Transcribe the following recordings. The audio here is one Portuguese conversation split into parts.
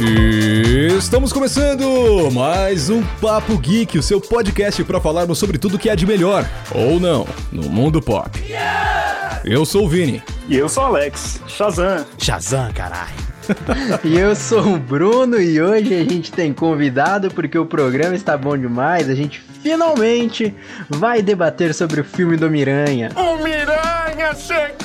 E estamos começando mais um Papo Geek, o seu podcast para falarmos sobre tudo que há de melhor, ou não, no mundo pop. Eu sou o Vini. E eu sou o Alex. Shazam. Shazam, caralho. E eu sou o Bruno e hoje a gente tem convidado porque o programa está bom demais. A gente finalmente vai debater sobre o filme do Miranha. O Miranha chegou!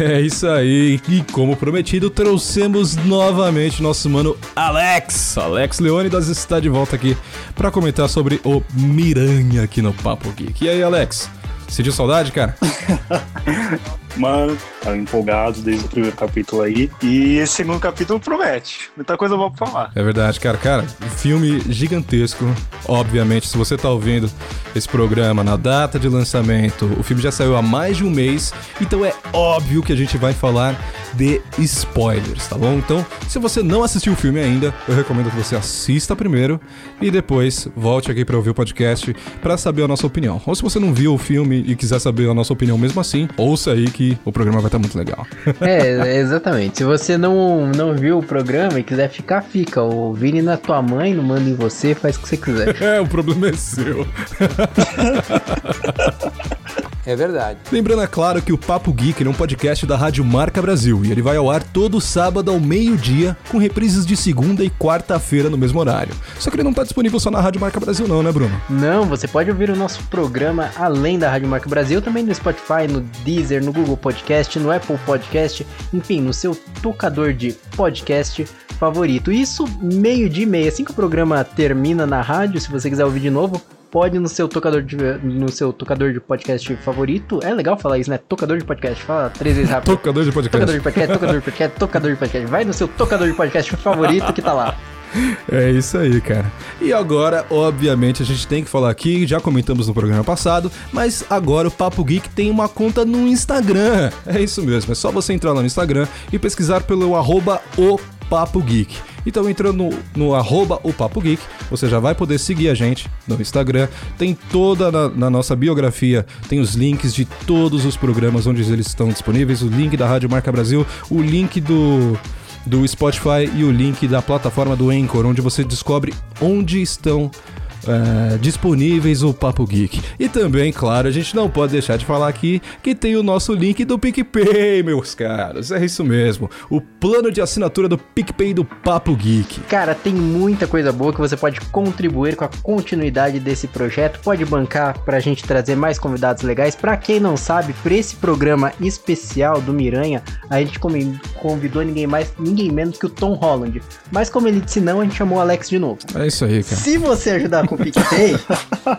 É isso aí, e como prometido, trouxemos novamente nosso mano Alex. Alex Leônidas está de volta aqui para comentar sobre o Miranha aqui no Papo Geek. E aí, Alex? Sentiu saudade, cara? Mano, tava empolgado desde o primeiro capítulo aí. E esse segundo capítulo promete. Muita coisa boa pra falar. É verdade, cara. Cara, filme gigantesco. Obviamente, se você tá ouvindo esse programa na data de lançamento, o filme já saiu há mais de um mês. Então é óbvio que a gente vai falar de spoilers, tá bom? Então, se você não assistiu o filme ainda, eu recomendo que você assista primeiro e depois volte aqui para ouvir o podcast para saber a nossa opinião. Ou se você não viu o filme e quiser saber a nossa opinião mesmo assim, ouça aí que o programa vai estar muito legal. É, exatamente. Se você não, não viu o programa e quiser ficar, fica. O Vini na tua mãe, não manda em você, faz o que você quiser. É, o problema é seu. É verdade. Lembrando, é claro, que o Papo Geek é um podcast da Rádio Marca Brasil e ele vai ao ar todo sábado ao meio-dia, com reprises de segunda e quarta-feira no mesmo horário. Só que ele não tá disponível só na Rádio Marca Brasil, não, né, Bruno? Não, você pode ouvir o nosso programa além da Rádio Marca Brasil, também no Spotify, no Deezer, no Google Podcast, no Apple Podcast, enfim, no seu tocador de podcast favorito. Isso meio-dia e meia, assim que o programa termina na rádio, se você quiser ouvir de novo, pode no seu tocador de, no seu tocador de podcast favorito. É legal falar isso, né? Tocador de podcast. Fala três vezes rápido. Tocador de podcast. Tocador de podcast, tocador de podcast, tocador de podcast. Vai no seu tocador de podcast favorito que tá lá. É isso aí, cara. E agora, obviamente, a gente tem que falar aqui, já comentamos no programa passado, mas agora o Papo Geek tem uma conta no Instagram. É isso mesmo, é só você entrar lá no Instagram e pesquisar pelo arroba o Papo Geek. Então, entrando no, arroba o Papo Geek, você já vai poder seguir a gente no Instagram. Tem toda na, na, nossa biografia, tem os links de todos os programas onde eles estão disponíveis, o link da Rádio Marca Brasil, o link do do Spotify e o link da plataforma do Anchor, onde você descobre onde estão é, disponíveis o Papo Geek. E também, claro, a gente não pode deixar de falar aqui que tem o nosso link do PicPay, meus caros. É isso mesmo. O plano de assinatura do PicPay do Papo Geek. Cara, tem muita coisa boa que você pode contribuir com a continuidade desse projeto. Pode bancar pra gente trazer mais convidados legais. Pra quem não sabe, pra esse programa especial do Miranha, a gente convidou ninguém mais, ninguém menos que o Tom Holland. Mas como ele disse não, a gente chamou o Alex de novo. É isso aí, cara. Se você ajudar com o PicPay,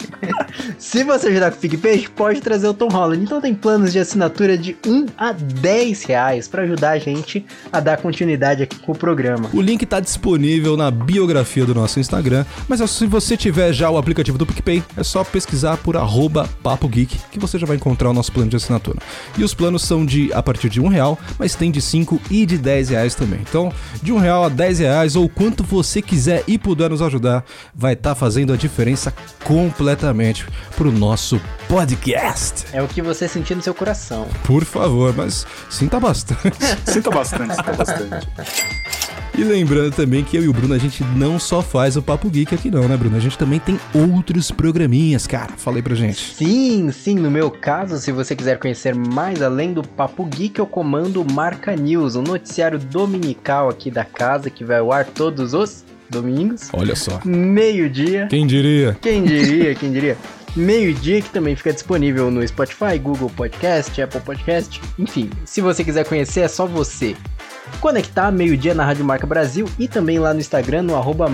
se você ajudar com o PicPay, pode trazer o Tom Holland. Então tem planos de assinatura de 1 a 10 reais para ajudar a gente a dar continuidade aqui com o programa. O link tá disponível na biografia do nosso Instagram, mas se você tiver já o aplicativo do PicPay, é só pesquisar por arroba Papo Geek que você já vai encontrar o nosso plano de assinatura. E os planos são de a partir de um real, mas tem de 5 e de 10 reais também. Então, de um real a 10 reais ou quanto você quiser e puder nos ajudar, vai estar tá fazendo a diferença completamente pro nosso podcast. É o que você sentir no seu coração. Por favor, mas sinta bastante. sinta bastante, sinta bastante. E lembrando também que eu e o Bruno, a gente não só faz o Papo Geek aqui não, né, Bruno? A gente também tem outros programinhas, cara. Falei pra gente. Sim, sim. No meu caso, se você quiser conhecer mais além do Papo Geek, eu comando Marca News, um noticiário dominical aqui da casa que vai ao ar todos os domingos. Olha só. Meio-dia. Quem diria? Quem diria, quem diria. Meio-dia, que também fica disponível no Spotify, Google Podcast, Apple Podcast, enfim. Se você quiser conhecer, é só você conectar meio-dia na Rádio Marca Brasil e também lá no Instagram, no arroba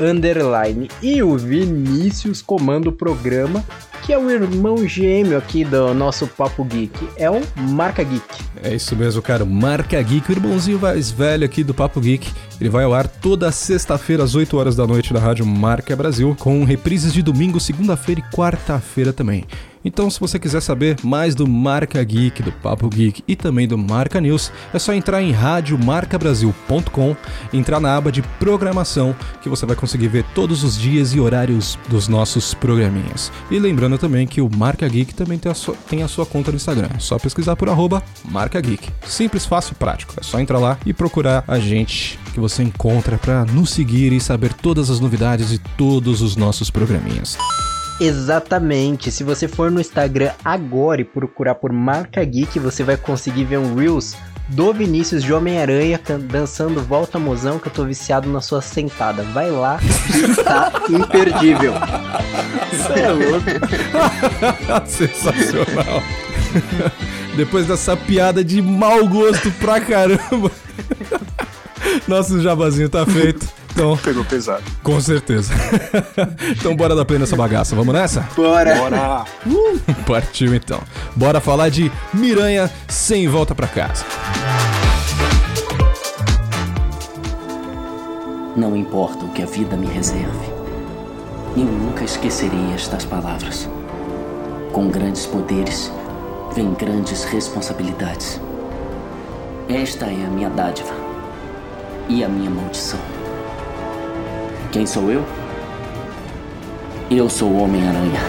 underline. E o Vinícius comanda o programa que é o irmão gêmeo aqui do nosso Papo Geek. É o Marca Geek. É isso mesmo, cara. Marca Geek, o irmãozinho mais velho aqui do Papo Geek. Ele vai ao ar toda sexta-feira às 8 horas da noite na Rádio Marca Brasil, com reprises de domingo, segunda-feira e quarta-feira também. Então, se você quiser saber mais do Marca Geek, do Papo Geek e também do Marca News, é só entrar em radiomarcabrasil.com, entrar na aba de programação, que você vai conseguir ver todos os dias e horários dos nossos programinhas. E lembrando também que o Marca Geek também tem a sua, tem a sua conta no Instagram. É só pesquisar por arroba Marca Geek. Simples, fácil e prático. É só entrar lá e procurar a gente que você encontra para nos seguir e saber todas as novidades e todos os nossos programinhas. Exatamente. Se você for no Instagram agora e procurar por Marca Geek, você vai conseguir ver um Reels do Vinícius de Homem-Aranha dançando Volta Mozão, que eu tô viciado na sua sentada. Vai lá, tá imperdível. Isso é louco. Sensacional. Depois dessa piada de mau gosto pra caramba. Nosso jabazinho tá feito. Então, Pegou pesado. com certeza. então bora dar play nessa bagaça. Vamos nessa? Bora! Bora! Partiu então. Bora falar de Miranha sem volta pra casa. Não importa o que a vida me reserve, eu nunca esquecerei estas palavras. Com grandes poderes, vem grandes responsabilidades. Esta é a minha dádiva e a minha maldição. Quem sou eu? Eu sou o Homem-Aranha.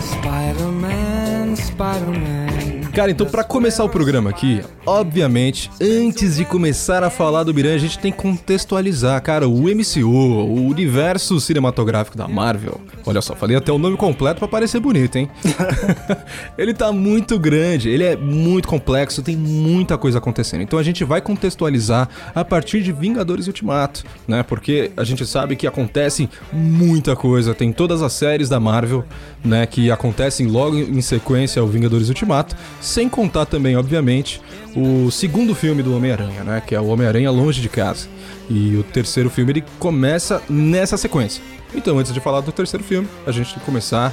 Spider-Man, Spider-Man. Cara, então pra começar o programa aqui, obviamente, antes de começar a falar do Miranha, a gente tem que contextualizar, cara, o MCU, o universo cinematográfico da Marvel. Olha só, falei até o nome completo pra parecer bonito, hein? ele tá muito grande, ele é muito complexo, tem muita coisa acontecendo. Então a gente vai contextualizar a partir de Vingadores Ultimato, né? Porque a gente sabe que acontece muita coisa, tem todas as séries da Marvel, né, que acontecem logo em sequência ao Vingadores Ultimato, sem contar também, obviamente, o segundo filme do Homem-Aranha, né, que é o Homem-Aranha Longe de Casa. E o terceiro filme ele começa nessa sequência. Então, antes de falar do terceiro filme, a gente tem que começar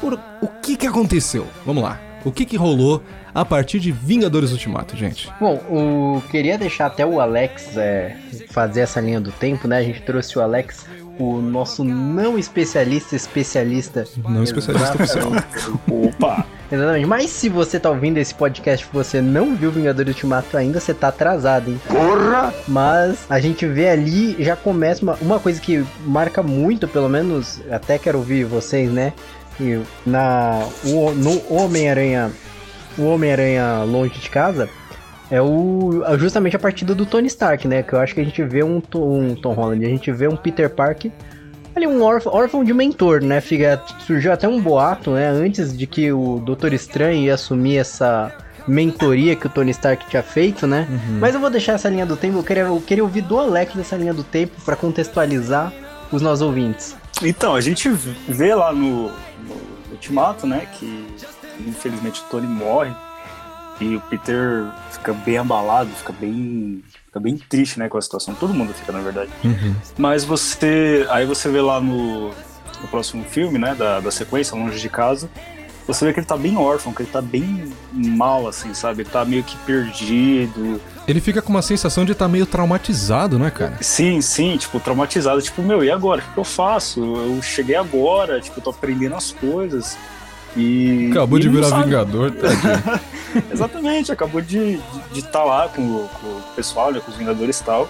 por o que que aconteceu. Vamos lá. O que que rolou a partir de Vingadores Ultimato, gente? Bom, o... queria deixar até o Alex é, fazer essa linha do tempo, né? A gente trouxe o Alex, o nosso não especialista, especialista. Não especialista oficial. Opa! Exatamente. Mas se você tá ouvindo esse podcast e você não viu Vingadores Ultimato ainda, você tá atrasado, hein? Porra! Mas a gente vê ali, já começa uma, uma coisa que marca muito, pelo menos, até quero ouvir vocês, né? E na, o, no Homem-Aranha, o Homem-Aranha Longe de Casa, é o justamente a partida do Tony Stark, né? Que eu acho que a gente vê um, um Tom Holland, a gente vê um Peter Parker ali um órfão, órfão de mentor, né? Fica, surgiu até um boato, né? Antes de que o Doutor Estranho ia assumir essa mentoria que o Tony Stark tinha feito, né? Uhum. Mas eu vou deixar essa linha do tempo. Eu queria, eu queria ouvir do Alex dessa linha do tempo para contextualizar os nossos ouvintes. Então, a gente vê lá no, no Ultimato, né, que infelizmente o Tony morre e o Peter fica bem abalado, fica bem, fica bem triste, né, com a situação. Todo mundo fica, na verdade. Uhum. Mas você, aí você vê lá no, no próximo filme, né, da, da sequência, Longe de Casa, você vê que ele tá bem órfão, que ele tá bem mal, assim, sabe? Ele tá meio que perdido. Ele fica com uma sensação de estar meio traumatizado, né, cara? Sim, sim, tipo, traumatizado. Tipo, meu, e agora? O que eu faço? Eu cheguei agora, tipo, eu tô aprendendo as coisas. E. Acabou e de virar. Vingador, tadinho. Exatamente, acabou de estar tá lá com, o- com o pessoal, né, com os Vingadores e tal.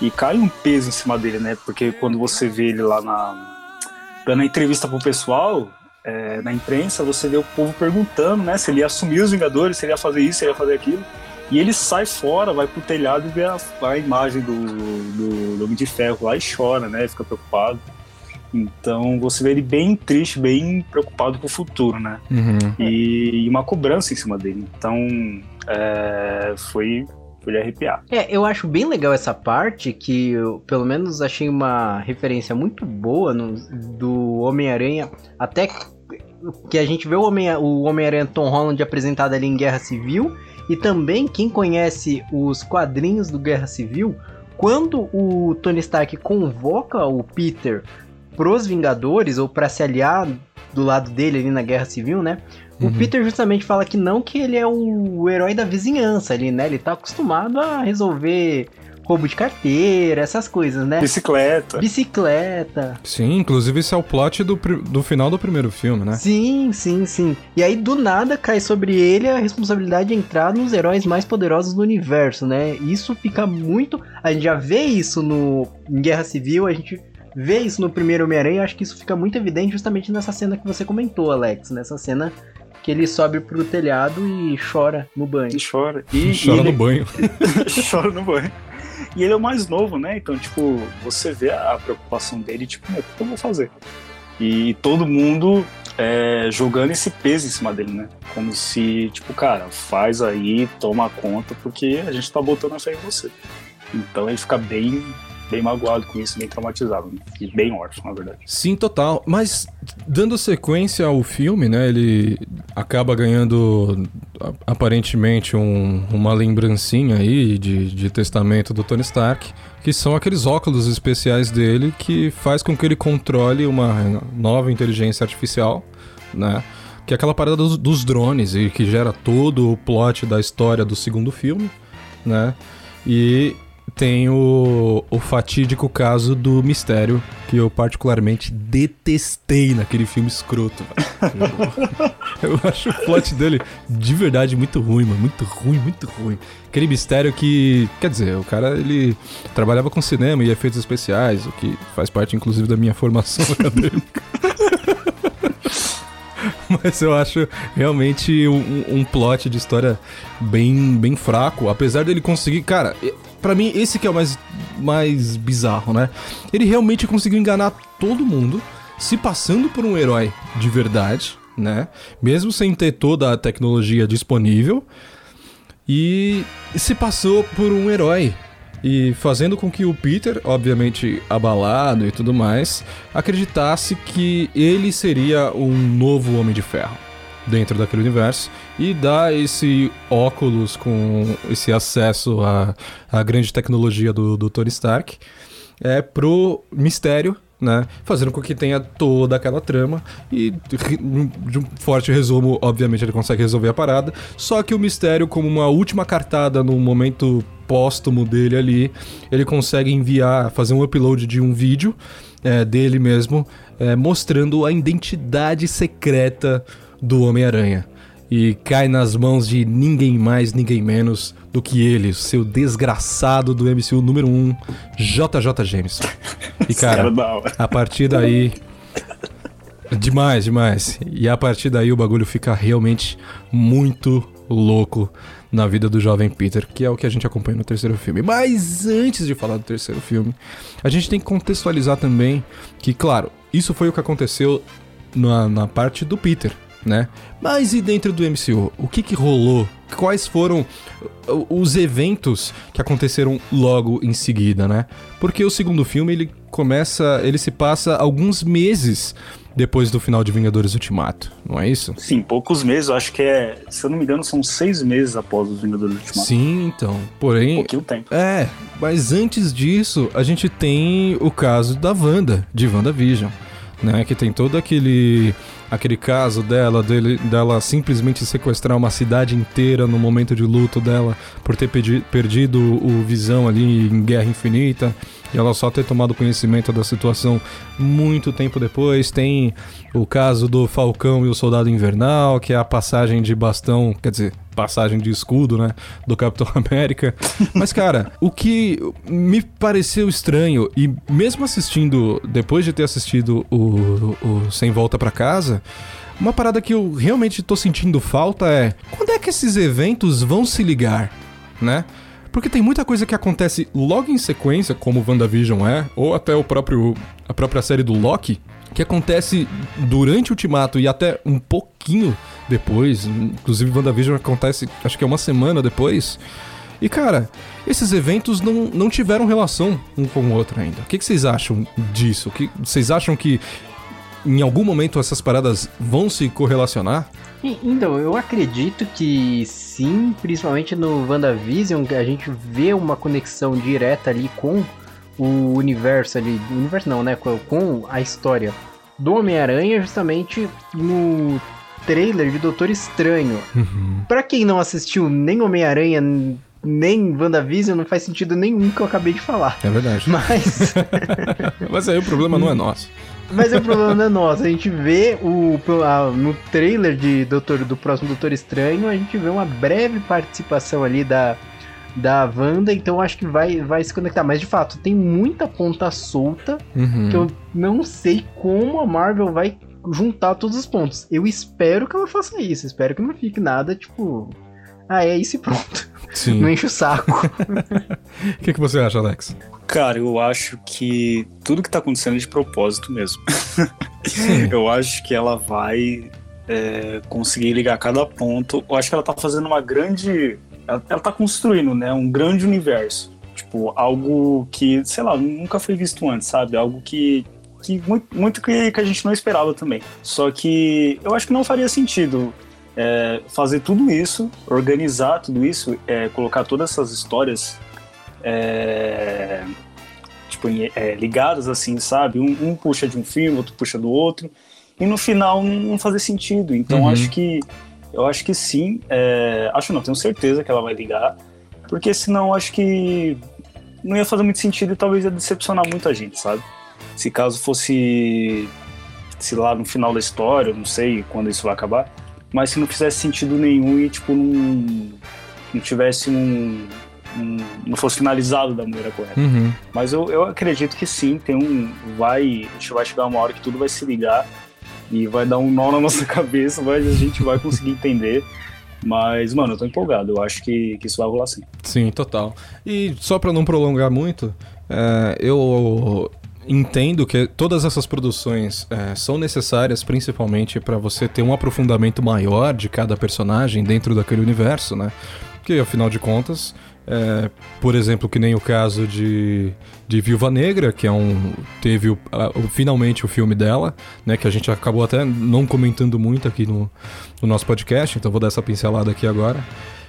E cai um peso em cima dele, né? Porque quando você vê ele lá na. dando a entrevista pro pessoal, é, na imprensa, você vê o povo perguntando, né? Se ele ia assumir os Vingadores, se ele ia fazer isso, se ele ia fazer aquilo. E ele sai fora, vai pro telhado e vê a, a imagem do, do, do Homem de Ferro lá e chora, né? Fica preocupado. Então você vê ele bem triste, bem preocupado com o futuro, né? Uhum. e, e uma cobrança em cima dele. Então, é, foi, foi de arrepiar. É, eu acho bem legal essa parte que eu, pelo menos, achei uma referência muito boa no- do Homem-Aranha, até que a gente vê o Homem- o Homem-Aranha Tom Holland apresentado ali em Guerra Civil, e também quem conhece os quadrinhos do Guerra Civil, quando o Tony Stark convoca o Peter pros Vingadores, ou pra se aliar do lado dele ali na Guerra Civil, né? O Uhum. Peter justamente fala que não, que ele é o herói da vizinhança ali, né? Ele tá acostumado a resolver roubo de carteira, essas coisas, né? Bicicleta. Bicicleta. Sim, inclusive esse é o plot do, do final do primeiro filme, né? Sim, sim, sim. E aí, do nada, cai sobre ele a responsabilidade de entrar nos heróis mais poderosos do universo, né? Isso fica muito. A gente já vê isso no em Guerra Civil, a gente vê isso no primeiro Homem-Aranha. Acho que isso fica muito evidente justamente nessa cena que você comentou, Alex. Nessa cena que ele sobe pro telhado e chora no banho. E chora. E, Chora e no ele- banho. chora no banho. E ele é o mais novo, né? Então, tipo, você vê a preocupação dele, tipo, "Meu, o que eu vou fazer? E todo mundo é, jogando esse peso em cima dele, né? Como se, tipo, cara, faz aí, toma conta, porque a gente tá botando a fé em você. Então ele fica bem, bem magoado com isso, bem traumatizado, né? E bem órfão, na verdade. Sim, total. Mas dando sequência ao filme, né? Ele acaba ganhando aparentemente um- uma lembrancinha aí de, de testamento do Tony Stark, que são aqueles óculos especiais dele que faz com que ele controle uma nova inteligência artificial, né? Que é aquela parada dos, dos drones e que gera todo o plot da história do segundo filme, né? E tem o, o fatídico caso do mistério, que eu particularmente detestei naquele filme escroto. eu acho o plot dele de verdade muito ruim, mano. Muito ruim, muito ruim. Aquele mistério que. Quer dizer, o cara ele trabalhava com cinema e efeitos especiais, o que faz parte inclusive da minha formação acadêmica. Mas eu acho realmente um, um plot de história bem, bem fraco. Apesar dele conseguir. Cara, pra mim, esse que é o mais, mais bizarro, né? Ele realmente conseguiu enganar todo mundo, se passando por um herói de verdade, né? Mesmo sem ter toda a tecnologia disponível. E se passou por um herói. E fazendo com que o Peter, obviamente abalado e tudo mais, acreditasse que ele seria um novo Homem de Ferro dentro daquele universo e dá esse óculos com esse acesso à, à grande tecnologia do, do Tony Stark é, pro mistério, né? Fazendo com que tenha toda aquela trama e de um forte resumo, obviamente ele consegue resolver a parada. Só que o mistério, como uma última cartada no momento póstumo dele ali, ele consegue enviar, fazer um upload de um vídeo é, dele mesmo, é, mostrando a identidade secreta do Homem-Aranha. E cai nas mãos de ninguém mais, ninguém menos do que ele, seu desgraçado do MCU número 1, JJ Jameson. E cara é a partir daí. Demais, demais. E a partir daí o bagulho fica realmente muito louco na vida do jovem Peter, que é o que a gente acompanha no terceiro filme. Mas antes de falar do terceiro filme, a gente tem que contextualizar também que, claro, isso foi o que aconteceu na, na parte do Peter, né? Mas e dentro do MCU? O que que rolou? Quais foram os eventos que aconteceram logo em seguida, né? Porque o segundo filme ele começa, ele se passa alguns meses depois do final de Vingadores Ultimato, não é isso? Sim, poucos meses, eu acho que é, se eu não me engano, são seis meses após os Vingadores Ultimato. Sim, então. Porém, Pouquinho tempo. É, mas antes disso, a gente tem o caso da Wanda, de WandaVision, né? Que tem todo aquele aquele caso dela, dele, dela simplesmente sequestrar uma cidade inteira no momento de luto dela por ter perdido o Visão ali em Guerra Infinita e ela só ter tomado conhecimento da situação muito tempo depois. Tem o caso do Falcão e o Soldado Invernal, que é a passagem de bastão, quer dizer, passagem de escudo, né, do Capitão América. Mas cara, o que me pareceu estranho e mesmo assistindo, depois de ter assistido o, o Sem Volta pra Casa, uma parada que eu realmente tô sentindo falta é quando é que esses eventos vão se ligar, né? Porque tem muita coisa que acontece logo em sequência, como WandaVision é, ou até o próprio a própria série do Loki, que acontece durante o Ultimato e até um pouquinho depois. Inclusive, WandaVision acontece, acho que é uma semana depois. E cara, esses eventos não, não tiveram relação um com o outro ainda. O que, que vocês acham disso? O que, vocês acham que em algum momento essas paradas vão se correlacionar? Então, eu acredito que sim, principalmente no WandaVision, que a gente vê uma conexão direta ali com o universo ali. Universo não, né? Com, a história do Homem-Aranha, justamente no trailer de Doutor Estranho. Pra quem não assistiu nem Homem-Aranha nem WandaVision, não faz sentido nenhum que eu acabei de falar. É verdade. Mas. Mas aí o problema não é nosso. Mas o problema não é nosso. A gente vê o, a, no trailer de Doutor, do próximo Doutor Estranho, a gente vê uma breve participação ali da, da Wanda, então acho que vai, vai se conectar. Mas de fato, tem muita ponta solta Uhum. que eu não sei como a Marvel vai juntar todos os pontos. Eu espero que ela faça isso. Espero que não fique nada tipo. Ah, é isso e pronto. Sim. Não enche o saco. O que, que você acha, Alex? Cara, eu acho que tudo que tá acontecendo é de propósito mesmo. eu acho que ela vai é, conseguir ligar cada ponto. Eu acho que ela tá fazendo uma grande. Ela, ela tá construindo, né? Um grande universo. Tipo, algo que, sei lá, nunca foi visto antes, sabe? Algo que. que muito, muito que, que a gente não esperava também. Só que eu acho que não faria sentido é, fazer tudo isso, organizar tudo isso, é, colocar todas essas histórias é, tipo, é, ligadas assim, sabe? Um, um puxa de um filme, outro puxa do outro, e no final não, fazer sentido. Então Uhum. acho que eu acho que sim, é, acho não, tenho certeza que ela vai ligar, porque senão acho que não ia fazer muito sentido e talvez ia decepcionar muita gente, sabe? Se caso fosse se lá no final da história, não sei quando isso vai acabar, mas se não fizesse sentido nenhum e tipo não, não tivesse um, um- não fosse finalizado da maneira correta. Uhum. Mas eu, eu acredito que sim, tem um vai, a gente vai chegar uma hora que tudo vai se ligar e vai dar um nó na nossa cabeça, mas a gente vai conseguir entender. Mas, mano, eu tô empolgado, eu acho que, que isso vai rolar sim. Sim, total. E só pra não prolongar muito, é, eu entendo que todas essas produções é, são necessárias principalmente pra você ter um aprofundamento maior de cada personagem dentro daquele universo, né? Porque afinal de contas, é, por exemplo, que nem o caso de, de Viúva Negra, que é um teve o- a- o- finalmente o filme dela, né? Que a gente acabou até não comentando muito aqui no, no nosso podcast, então vou dar essa pincelada aqui agora.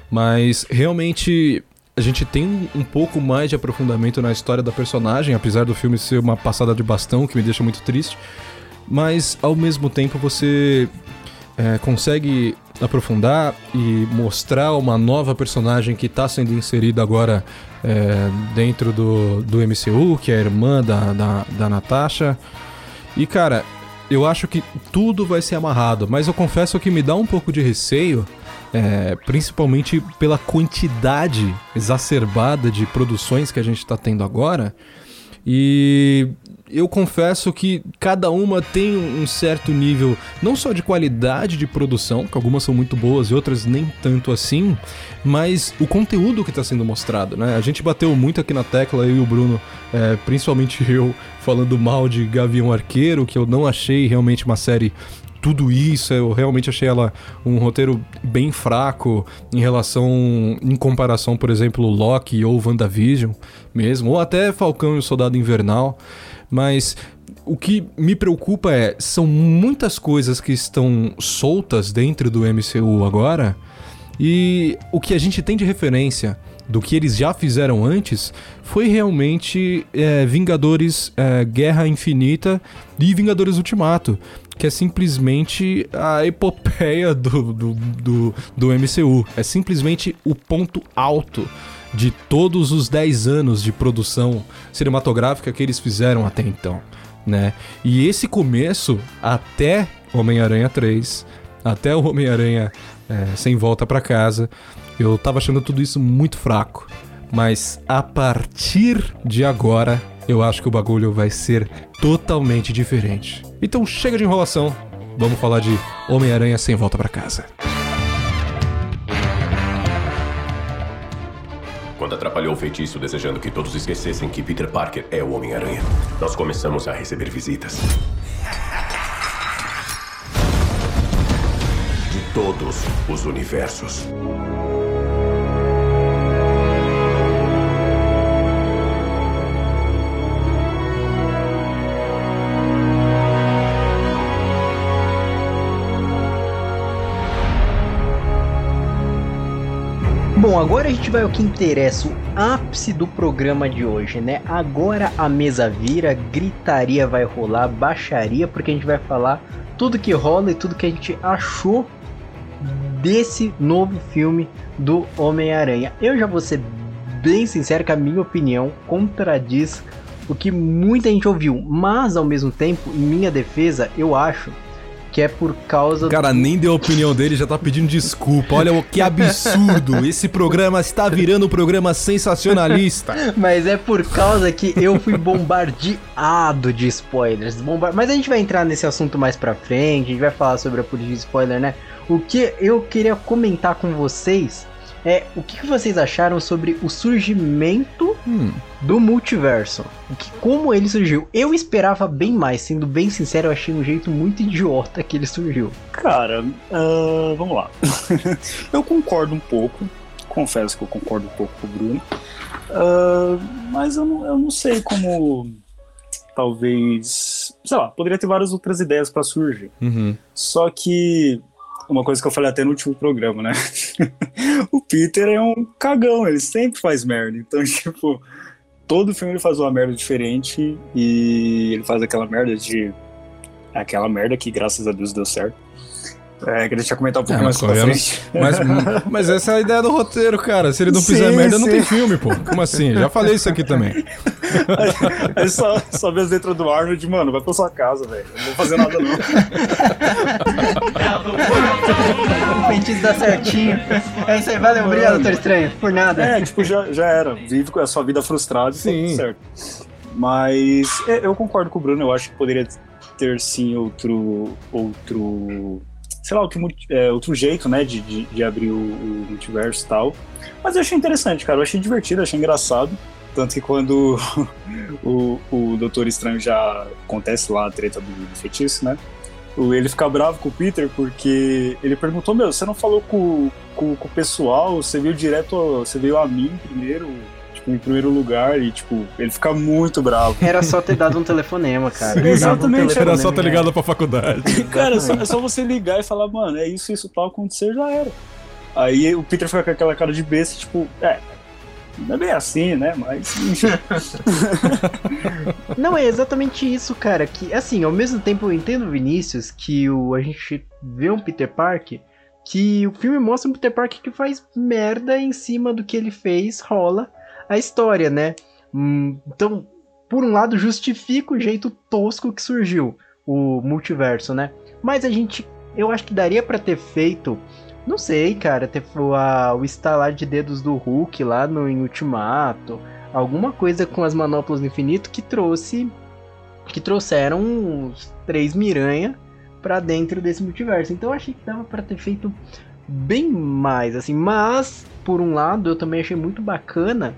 Mas realmente a gente tem um- pouco mais de aprofundamento na história da personagem, apesar do filme ser uma passada de bastão que me deixa muito triste. Mas ao mesmo tempo você é, consegue aprofundar e mostrar uma nova personagem que está sendo inserida agora é, dentro do, do MCU, que é a irmã da, da, da Natasha. E cara, eu acho que tudo vai ser amarrado, mas eu confesso que me dá um pouco de receio, é, principalmente pela quantidade exacerbada de produções que a gente está tendo agora. E eu confesso que cada uma tem um certo nível, não só de qualidade de produção, que algumas são muito boas e outras nem tanto assim, mas o conteúdo que está sendo mostrado, né? A gente bateu muito aqui na tecla, eu e o Bruno, é, principalmente eu, falando mal de Gavião Arqueiro, que eu não achei realmente uma série tudo isso, eu realmente achei ela um roteiro bem fraco em relação, em comparação, por exemplo, Loki ou WandaVision mesmo, ou até Falcão e o Soldado Invernal, mas o que me preocupa é, são muitas coisas que estão soltas dentro do MCU agora, e o que a gente tem de referência do que eles já fizeram antes foi realmente é, Vingadores é, Guerra Infinita e Vingadores Ultimato, que é simplesmente a epopeia do, do, do, do MCU. É simplesmente o ponto alto de todos os 10 anos de produção cinematográfica que eles fizeram até então, né? E esse começo até Homem-Aranha 3, até o Homem-Aranha é, sem volta pra casa, eu tava achando tudo isso muito fraco. Mas a partir de agora, eu acho que o bagulho vai ser totalmente diferente. Então chega de enrolação, vamos falar de Homem-Aranha sem volta pra casa. Quando atrapalhou o feitiço desejando que todos esquecessem que Peter Parker é o Homem-Aranha, nós começamos a receber visitas. De todos os universos. Bom, agora a gente vai ao que interessa, o ápice do programa de hoje, né? Agora a mesa vira, gritaria vai rolar, baixaria, porque a gente vai falar tudo que rola e tudo que a gente achou desse novo filme do Homem-Aranha. Eu já vou ser bem sincero que a minha opinião contradiz o que muita gente ouviu, mas ao mesmo tempo, em minha defesa, eu acho que é por causa. Cara do... nem deu a opinião dele já tá pedindo desculpa. Olha o que absurdo. Esse programa está virando um programa sensacionalista. Mas é por causa que eu fui bombardeado de spoilers. Bombar... Mas a gente vai entrar nesse assunto mais pra frente. A gente vai falar sobre a política de spoiler, né? O que eu queria comentar com vocês é o que vocês acharam sobre o surgimento hum. do multiverso. Que, como ele surgiu. Eu esperava bem mais, sendo bem sincero, eu achei um jeito muito idiota que ele surgiu. Cara, uh, vamos lá. eu concordo um pouco. Confesso que eu concordo um pouco com o Bruno. Uh, mas eu não, eu não sei como talvez, sei lá, poderia ter várias outras ideias para surgir. Uhum. Só que uma coisa que eu falei até no último programa, né? o Peter é um cagão, ele sempre faz merda. Então, tipo, todo filme ele faz uma merda diferente e ele faz aquela merda de. Aquela merda que, graças a Deus, deu certo. É, queria te comentar um pouco é, mais pra frente. Mas, mas essa é a ideia do roteiro, cara. Se ele não fizer sim, merda, sim. não tem filme, pô. Como assim? Já falei isso aqui também. Aí só, só as letras do Arnold, mano, vai pra sua casa, velho. Não vou fazer nada, não. o feitiço dá certinho. É isso aí, valeu, obrigado, Doutor Estranho. Por nada. É, tipo, já, já era. Vive com a sua vida frustrada e sim. certo. Mas é, eu concordo com o Bruno, eu acho que poderia ter sim outro. outro sei lá, outro, é, outro jeito, né, de, de, de abrir o, o, multiverso e tal. Mas eu achei interessante, cara, eu achei divertido, achei engraçado. Tanto que quando o, o Doutor Estranho já acontece lá a treta do, do feitiço, né? Ele fica bravo com o Peter porque ele perguntou: Meu, você não falou com, com, com o pessoal? Você veio direto, você veio a mim primeiro? Em primeiro lugar e, tipo, ele fica muito bravo. Era só ter dado um telefonema, cara. Sim, exatamente. Um era só ter ligado pra faculdade. cara, é só, é só, você ligar e falar, mano, é isso, isso tal, acontecer, já era. Aí o Peter fica com aquela cara de besta, tipo, é, não é bem assim, né? Mas. não, é exatamente isso, cara. Que, assim, ao mesmo tempo eu entendo, Vinícius, que o, a gente vê um Peter Parker. Que o filme mostra um Peter Parker que faz merda em cima do que ele fez, rola a história, né? Hum, então, por um lado, justifica o jeito tosco que surgiu o multiverso, né? Mas a gente, eu acho que daria para ter feito, não sei, cara, ter a, o estalar de dedos do Hulk lá no em Ultimato, alguma coisa com as manoplas do infinito que trouxe, que trouxeram os três Miranha para dentro desse multiverso. Então eu achei que dava para ter feito bem mais, assim. Mas por um lado, eu também achei muito bacana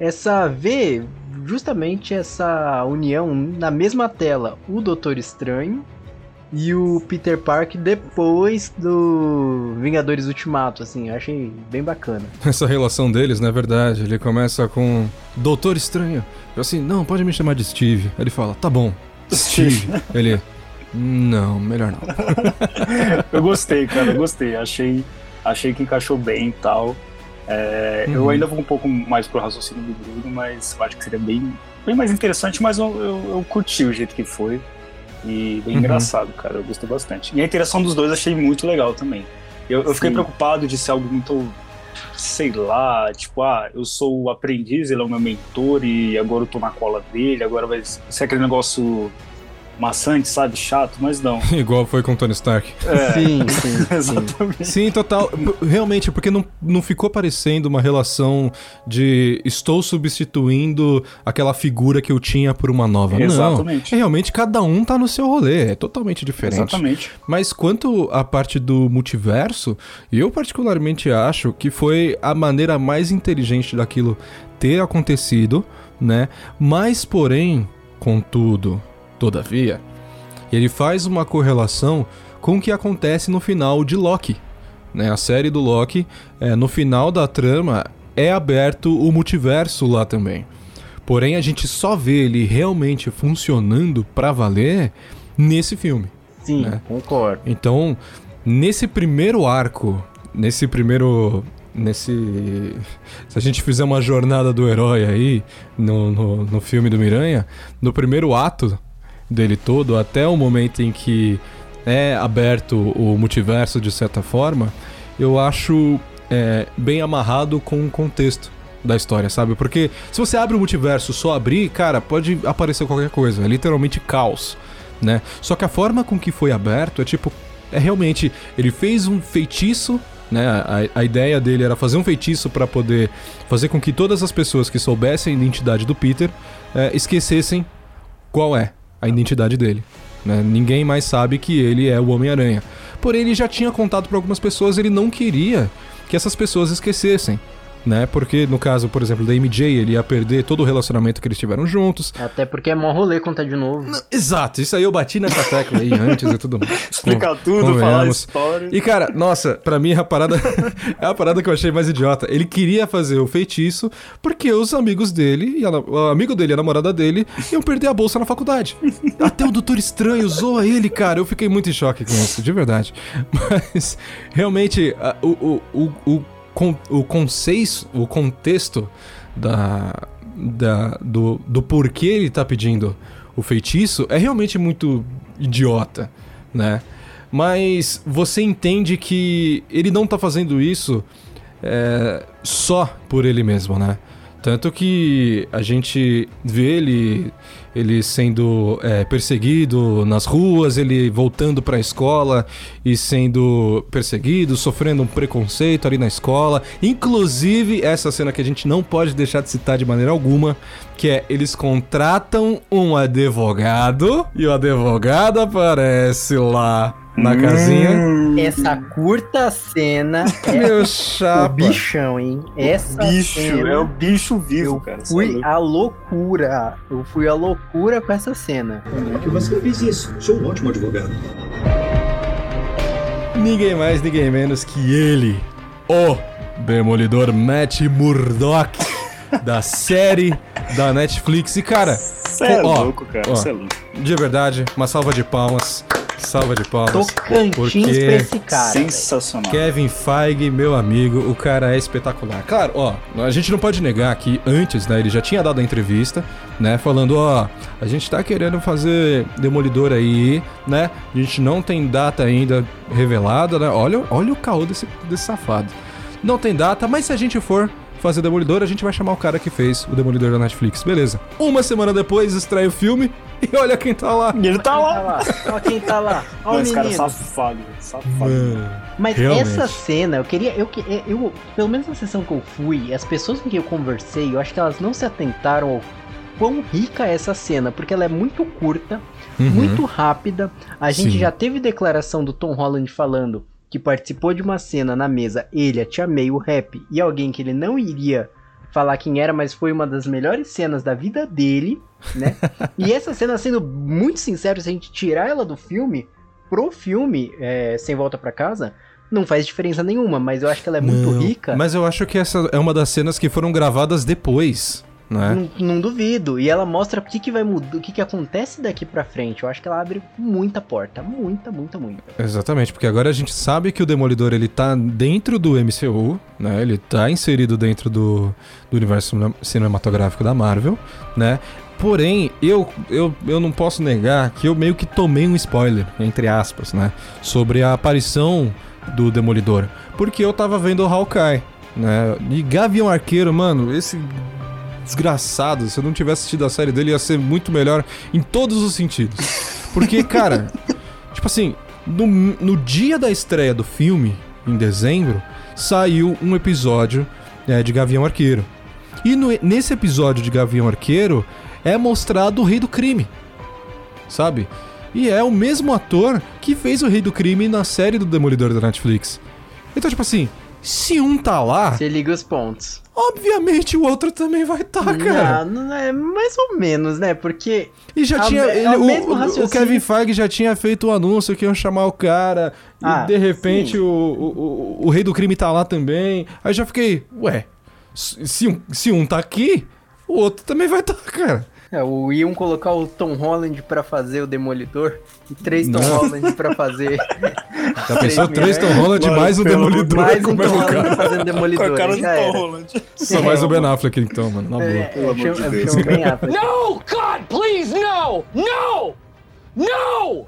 essa ver justamente essa união na mesma tela, o Doutor Estranho e o Peter Parker depois do Vingadores Ultimato, assim, eu achei bem bacana. Essa relação deles, na é verdade, ele começa com Doutor Estranho. Eu assim, não, pode me chamar de Steve. Ele fala, tá bom, Steve. ele, não, melhor não. eu gostei, cara, eu gostei. Achei, achei que encaixou bem e tal. É, uhum. Eu ainda vou um pouco mais pro raciocínio do Bruno, mas eu acho que seria bem, bem mais interessante, mas eu, eu, eu curti o jeito que foi. E bem uhum. engraçado, cara. Eu gostei bastante. E a interação dos dois achei muito legal também. Eu, eu fiquei preocupado de ser algo muito, sei lá, tipo, ah, eu sou o aprendiz, ele é o meu mentor e agora eu tô na cola dele, agora vai ser aquele negócio maçante, sabe? Chato, mas não. Igual foi com o Tony Stark. É, sim, sim, exatamente. Sim, total. Realmente, porque não, não ficou parecendo uma relação de estou substituindo aquela figura que eu tinha por uma nova. Exatamente. Não. Realmente, cada um tá no seu rolê. É totalmente diferente. Exatamente. Mas quanto à parte do multiverso, eu particularmente acho que foi a maneira mais inteligente daquilo ter acontecido, né? Mas, porém, contudo, Todavia, ele faz uma correlação com o que acontece no final de Loki. Né? A série do Loki, é, no final da trama, é aberto o multiverso lá também. Porém, a gente só vê ele realmente funcionando para valer nesse filme. Sim, né? concordo. Então, nesse primeiro arco, nesse primeiro. Nesse. Se a gente fizer uma jornada do herói aí, no, no, no filme do Miranha, no primeiro ato dele todo, até o momento em que é aberto o multiverso de certa forma, eu acho é, bem amarrado com o contexto da história, sabe? Porque se você abre o multiverso só abrir, cara, pode aparecer qualquer coisa. É literalmente caos, né? Só que a forma com que foi aberto é tipo. É realmente. Ele fez um feitiço. Né? A, a ideia dele era fazer um feitiço para poder fazer com que todas as pessoas que soubessem a identidade do Peter é, esquecessem qual é a identidade dele. Né? Ninguém mais sabe que ele é o Homem-Aranha. Porém, ele já tinha contado para algumas pessoas, ele não queria que essas pessoas esquecessem né? Porque no caso, por exemplo, da MJ, ele ia perder todo o relacionamento que eles tiveram juntos. Até porque é mó rolê contar de novo. Não, exato, isso aí eu bati nessa tecla aí antes e tudo mais. Explicar tudo, falar história. E cara, nossa, para mim a parada é a parada que eu achei mais idiota. Ele queria fazer o feitiço porque os amigos dele, e a, o amigo dele e a namorada dele iam perder a bolsa na faculdade. Até o Doutor Estranho zoa ele, cara. Eu fiquei muito em choque com isso, de verdade. Mas realmente, a, o, o, o con, o conceito, o contexto da, da, do, do porquê ele tá pedindo o feitiço é realmente muito idiota, né? Mas você entende que ele não tá fazendo isso é, só por ele mesmo, né? Tanto que a gente vê ele, ele sendo é, perseguido nas ruas, ele voltando para a escola e sendo perseguido, sofrendo um preconceito ali na escola. Inclusive, essa cena que a gente não pode deixar de citar de maneira alguma, que é eles contratam um advogado e o advogado aparece lá na casinha. Hum. Essa curta cena é Meu chapa. o bichão, hein? Essa bicho, cena, é o bicho vivo, eu cara. fui a loucura. Eu fui a loucura com essa cena. Como é que você fez isso? Sou um ótimo advogado. Ninguém mais, ninguém menos que ele, o Demolidor Matt Murdock, da série da Netflix. E cara, Você é ó, louco, cara. ó. Você é louco. de verdade, uma salva de palmas. Salva de palmas. Tocantins Porque pra esse cara. Sensacional. Kevin Feige, meu amigo, o cara é espetacular. Claro, ó, a gente não pode negar que antes, né, ele já tinha dado a entrevista, né, falando, ó, a gente tá querendo fazer Demolidor aí, né, a gente não tem data ainda revelada, né, olha, olha o caô desse, desse safado. Não tem data, mas se a gente for fazer Demolidor, a gente vai chamar o cara que fez o Demolidor da Netflix, beleza. Uma semana depois, estreia o filme e olha quem tá lá. E ele tá Olha lá. olha quem tá lá. Olha o Mas, cara, menino. safado, safado. Mano, Mas Realmente. essa cena, eu queria. Eu, eu, pelo menos na sessão que eu fui, as pessoas com quem eu conversei, eu acho que elas não se atentaram ao quão rica é essa cena, porque ela é muito curta, uhum. muito rápida. A gente Sim. já teve declaração do Tom Holland falando que participou de uma cena na mesa, ele, a Tia May, o rap, e alguém que ele não iria falar quem era, mas foi uma das melhores cenas da vida dele, né? e essa cena, sendo muito sincero, se a gente tirar ela do filme, pro filme, é, Sem Volta pra Casa, não faz diferença nenhuma, mas eu acho que ela é muito Não, rica. Mas eu acho que essa é uma das cenas que foram gravadas depois, né? Não, não duvido. E ela mostra o que, que vai mudar, o que, que acontece daqui pra frente. Eu acho que ela abre muita porta. Muita, muita, muita. Exatamente, porque agora a gente sabe que o Demolidor ele tá dentro do MCU, né? Ele tá inserido dentro do, do universo cine- cinematográfico da Marvel, né? Porém, eu, eu, eu não posso negar que eu meio que tomei um spoiler, entre aspas, né? Sobre a aparição do Demolidor. Porque eu tava vendo o Hawkeye, né? E Gavião Arqueiro, mano, esse desgraçado, se eu não tivesse assistido a série dele, ia ser muito melhor em todos os sentidos. Porque, cara, tipo assim, no, no dia da estreia do filme, em dezembro, saiu um episódio é, de Gavião Arqueiro. E no- nesse episódio de Gavião Arqueiro é mostrado o Rei do Crime, sabe? E é o mesmo ator que fez o Rei do Crime na série do Demolidor da Netflix. Então, tipo assim, se um tá lá, Você liga os pontos. obviamente o outro também vai estar, tá, cara. Não, não é mais ou menos, né? Porque E já tinha. ele- é o o, mesmo o- o raciocínio. Kevin Feige já tinha feito o anúncio que iam chamar o cara. Ah, e de repente o, o, o rei do crime tá lá também. Aí já fiquei, ué, se um, se um tá aqui, o outro também vai estar, tá, cara. É, o iam colocar o Tom Holland pra fazer o Demolidor e três Tom Não. Holland pra fazer. Já pensou três Tom Holland Mano, mais amor- Demolidor? mais um é Tom o Holland cara? fazendo Com Demolidor. a cara do Tom era. Holland. Só mais o Ben Affleck então, mano, na boa. É, eu chamo, de eu chamo bem Affleck. No, God, please, no! No! No!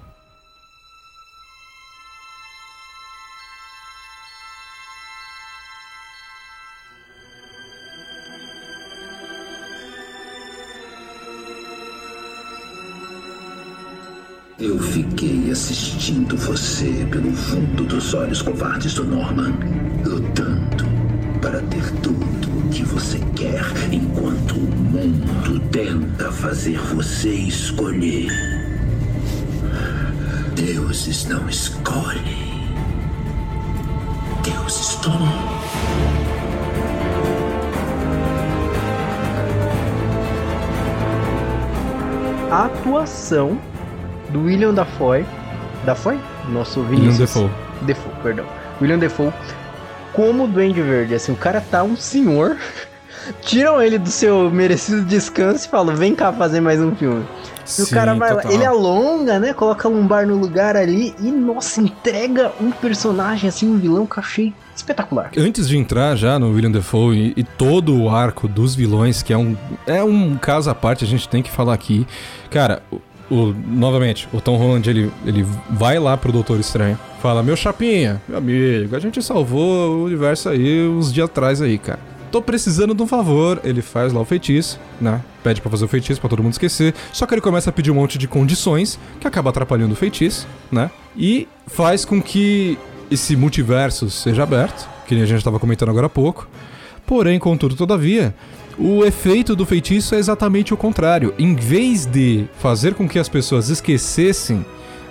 Eu fiquei assistindo você pelo fundo dos olhos covardes do Norman, lutando para ter tudo o que você quer, enquanto o mundo tenta fazer você escolher. Deuses não escolhem. Deuses tomam. A atuação do William Dafoe. Dafoe? Nosso William Vinícius. Defoe. Defoe, perdão. William Defoe como Duende Verde. Assim, o cara tá um senhor. Tiram ele do seu merecido descanso e falam: vem cá fazer mais um filme. E o Sim, cara vai lá, total. ele alonga, né? Coloca a lombar no lugar ali e, nossa, entrega um personagem assim, um vilão que eu achei espetacular. Antes de entrar já no William Defoe e, e todo o arco dos vilões, que é um, é um caso à parte, a gente tem que falar aqui. Cara, o, novamente, o Tom Holland ele, ele vai lá pro Doutor Estranho, fala: Meu chapinha, meu amigo, a gente salvou o universo aí uns dias atrás aí, cara. Tô precisando de um favor. Ele faz lá o feitiço, né? Pede pra fazer o feitiço pra todo mundo esquecer. Só que ele começa a pedir um monte de condições que acaba atrapalhando o feitiço, né? E faz com que esse multiverso seja aberto, que nem a gente tava comentando agora há pouco. Porém, contudo, todavia, o efeito do feitiço é exatamente o contrário. Em vez de fazer com que as pessoas esquecessem